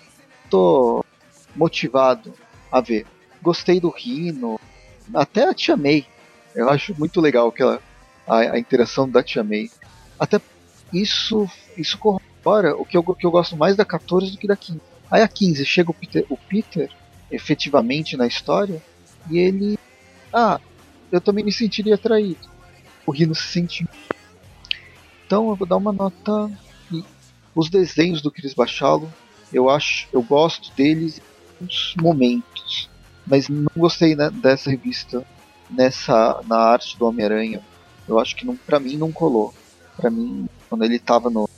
tô motivado a ver. Gostei do Rino, até a Tia May. Eu acho muito legal aquela, a, a interação da Tia May. Até isso, isso corrobora o que eu, que eu gosto mais da 14 do que da 15. Aí a 15 chega o Peter, o Peter efetivamente na história e ele. Ah, eu também me sentiria atraído. O Rino se sentiu. Então eu vou dar uma nota os desenhos do Chris Bachalo, eu acho, eu gosto deles em alguns momentos, mas não gostei né, dessa revista nessa na arte do Homem-Aranha. Eu acho que não, para mim não colou. Para mim, quando ele tava no,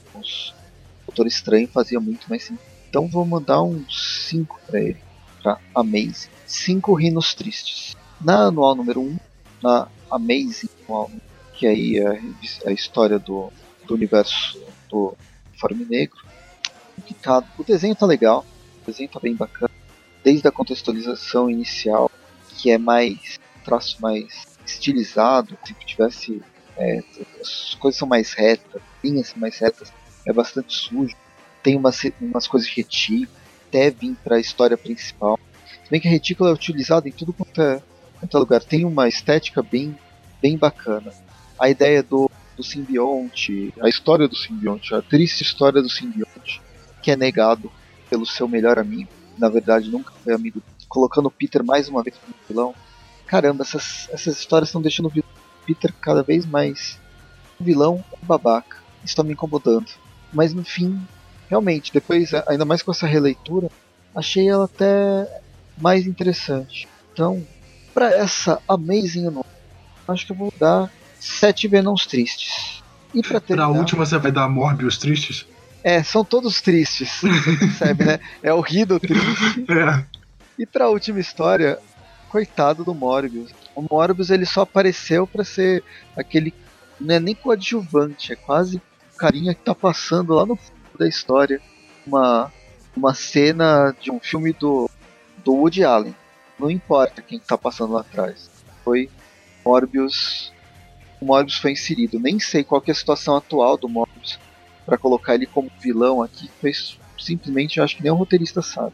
Doutor Estranho, fazia muito mais sentido. Então vou mandar um 5 para ele, para Amazing. 5 rinos tristes. Na anual número 1, um, na Amazing que aí é a história do, do universo do uniforme negro. O desenho tá legal, o desenho tá bem bacana. Desde a contextualização inicial, que é mais traço mais estilizado, se tivesse é, as coisas são mais retas, linhas mais retas, é bastante sujo. Tem umas, umas coisas de retículo, até vir para a história principal. Se bem que a retícula é utilizada em tudo quanto é, quanto é lugar, tem uma estética bem, bem bacana. A ideia do do simbionte, a história do simbionte, a triste história do simbionte, que é negado pelo seu melhor amigo. Na verdade, nunca foi amigo. Colocando o Peter mais uma vez como vilão. Caramba, essas, essas histórias estão deixando o Peter cada vez mais um vilão, babaca. Isso está me incomodando. Mas no fim, realmente, depois, ainda mais com essa releitura, achei ela até mais interessante. Então, para essa Amazing acho que eu vou dar sete Venoms tristes. E pra, terminar, pra última você vai dar Morbius tristes? É, são todos tristes, você percebe, né? É o Riddle triste. É. E pra última história, coitado do Morbius. O Morbius ele só apareceu para ser aquele. Não é nem coadjuvante, é quase o carinha que tá passando lá no fundo da história. Uma, uma cena de um filme do, do Woody Allen. Não importa quem tá passando lá atrás. Foi Morbius o Morbius foi inserido. Nem sei qual é a situação atual do Morbius para colocar ele como vilão aqui, pois simplesmente eu acho que nem o roteirista sabe.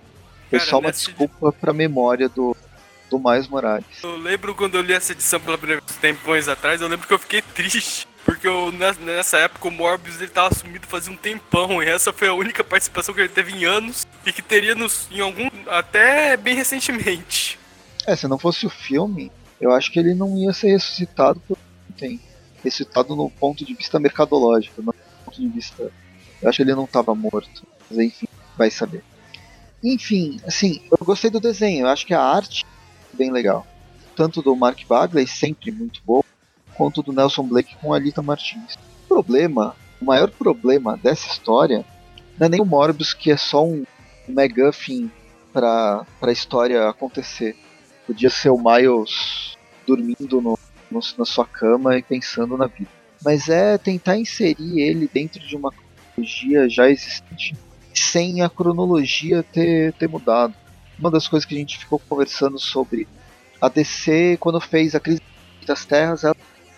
Foi Cara, só uma desculpa de... pra memória do, do Miles Morales. Eu lembro quando eu li essa edição pela primeira vez, tempões atrás, eu lembro que eu fiquei triste. Porque eu, nessa época o Morbius ele tava sumido fazia um tempão. E essa foi a única participação que ele teve em anos. E que teria nos, em algum. até bem recentemente. É, se não fosse o filme, eu acho que ele não ia ser ressuscitado por tem recitado no ponto de vista mercadológico, no ponto de vista. Eu acho que ele não estava morto, mas enfim, vai saber. Enfim, assim, eu gostei do desenho, eu acho que a arte é bem legal. Tanto do Mark Bagley, sempre muito bom, quanto do Nelson Blake com a Alita Martins. O problema, o maior problema dessa história não é nem o Morbius, que é só um, um MacGuffin para a história acontecer. Podia ser o Miles dormindo no, no, na sua cama e pensando na vida. Mas é tentar inserir ele dentro de uma cronologia já existente sem a cronologia ter, ter mudado. Uma das coisas que a gente ficou conversando sobre a DC, quando fez a crise das terras, ela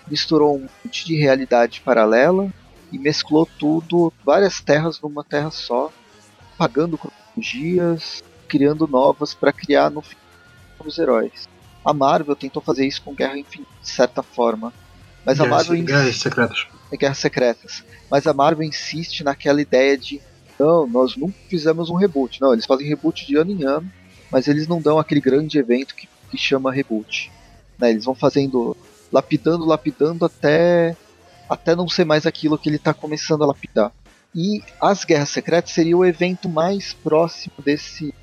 misturou um monte de realidade paralela e mesclou tudo, várias terras numa terra só, pagando cronologias, criando novas para criar no fim novos heróis. A Marvel tentou fazer isso com Guerra Infinita, de certa forma. Mas a Marvel. Guerras Secretas. É Guerras Secretas. Mas a Marvel insiste naquela ideia de. Não, nós nunca fizemos um reboot. Não, eles fazem reboot de ano em ano, mas eles não dão aquele grande evento que, que chama reboot. Né, eles vão fazendo. lapidando, lapidando até. até não ser mais aquilo que ele está começando a lapidar. E as Guerras Secretas seria o evento mais próximo desse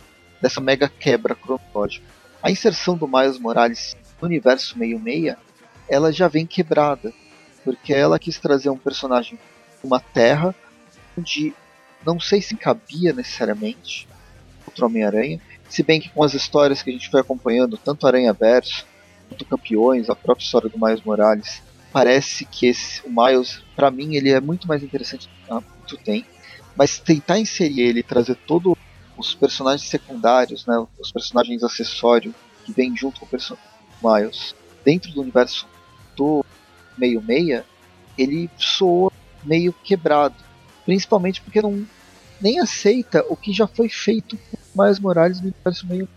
dessa mega quebra cronológica. A inserção do Miles Morales no universo meio-meia, ela já vem quebrada, porque ela quis trazer um personagem uma Terra onde não sei se cabia necessariamente outro Homem-Aranha, se bem que com as histórias que a gente foi acompanhando, tanto Aranha Verso quanto Campeões, a própria história do Miles Morales, parece que esse, o Miles, para mim, ele é muito mais interessante do que tem, mas tentar inserir ele, trazer todo os personagens secundários, né, os personagens acessórios que vêm junto com o personagem Miles dentro do universo do meio-meia, ele soa meio quebrado. Principalmente porque não nem aceita o que já foi feito com Miles Morales no universo meio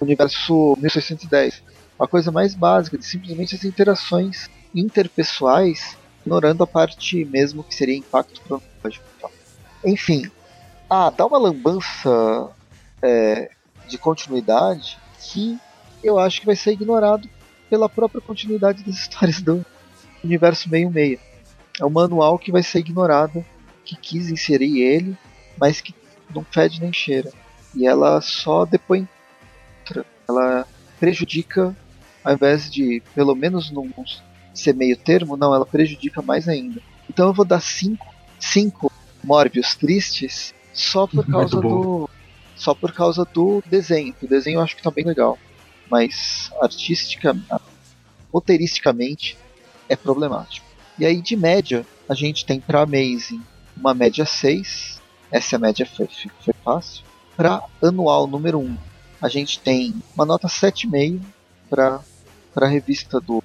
universo 1610. A coisa mais básica de simplesmente as interações interpessoais, ignorando a parte mesmo que seria impacto cronológico. Enfim, ah, dá uma lambança é, de continuidade que eu acho que vai ser ignorado pela própria continuidade das histórias do universo meio-meia. É um manual que vai ser ignorado, que quis inserir ele, mas que não fede nem cheira. E ela só depois ela prejudica, ao invés de, pelo menos não ser meio termo, não, ela prejudica mais ainda. Então eu vou dar cinco, cinco Morbius tristes só por causa do só por causa do desenho. O desenho eu acho que tá bem legal, mas artística, roteiristicamente é problemático. E aí de média a gente tem para Amazing uma média 6, essa média foi, foi fácil. Para anual número 1, a gente tem uma nota 7,5 para para a revista do,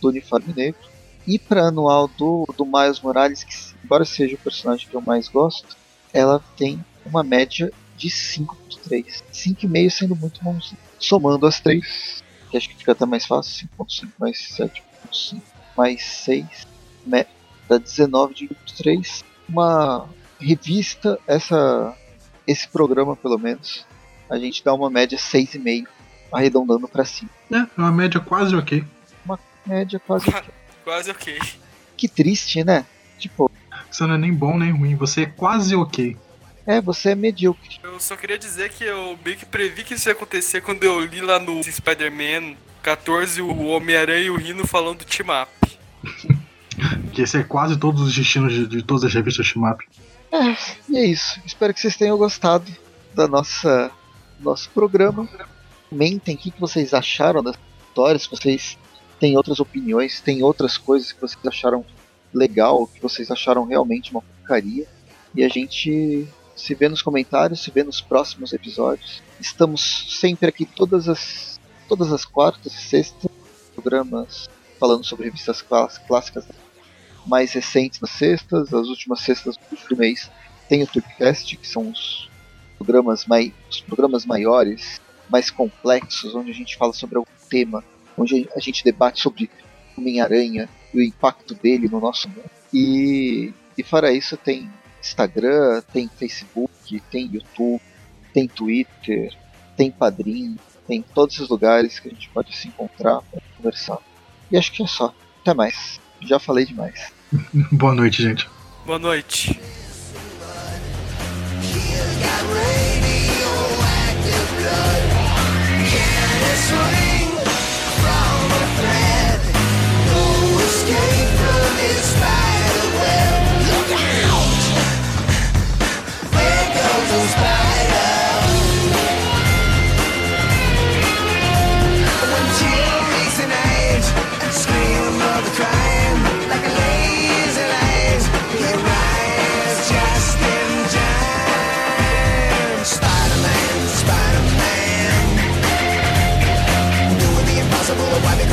do Uniforme Negro. E para anual do, do Miles Morales, que embora seja o personagem que eu mais gosto, ela tem uma média de 5.3. 5,5 sendo muito bonzinho. Somando as três, que acho que fica até mais fácil, 5.5 mais 7.5 mais 6, dá 19 de 3. Uma revista, essa, esse programa pelo menos, a gente dá uma média 6,5, arredondando para cima. É, uma média quase ok. Uma média quase ok. quase ok. Que triste, né? Tipo, você não é nem bom nem ruim, você é quase ok. É, você é medíocre. Eu só queria dizer que eu meio que previ que isso ia acontecer quando eu li lá no Spider-Man 14 o Homem-Aranha e o Rino falando do Team Up. que esse é quase todos os destinos de, de todas as revistas Team Up. É, e é isso. Espero que vocês tenham gostado da nossa nosso programa. Comentem o que, que vocês acharam das histórias, se vocês têm outras opiniões, tem outras coisas que vocês acharam legal, que vocês acharam realmente uma porcaria. E a gente se vê nos comentários, se vê nos próximos episódios. Estamos sempre aqui todas as todas as quartas e sextas programas falando sobre revistas clássicas mais recentes nas sextas, as últimas sextas do mês tem o Tweepcast, que são os programas, mai, os programas maiores, mais complexos, onde a gente fala sobre algum tema, onde a gente debate sobre Homem-Aranha, e o impacto dele no nosso mundo. E, e fora isso, tem Instagram, tem Facebook, tem YouTube, tem Twitter, tem Padrim, tem todos esses lugares que a gente pode se encontrar para conversar. E acho que é só. Até mais. Já falei demais. Boa noite, gente. Boa noite.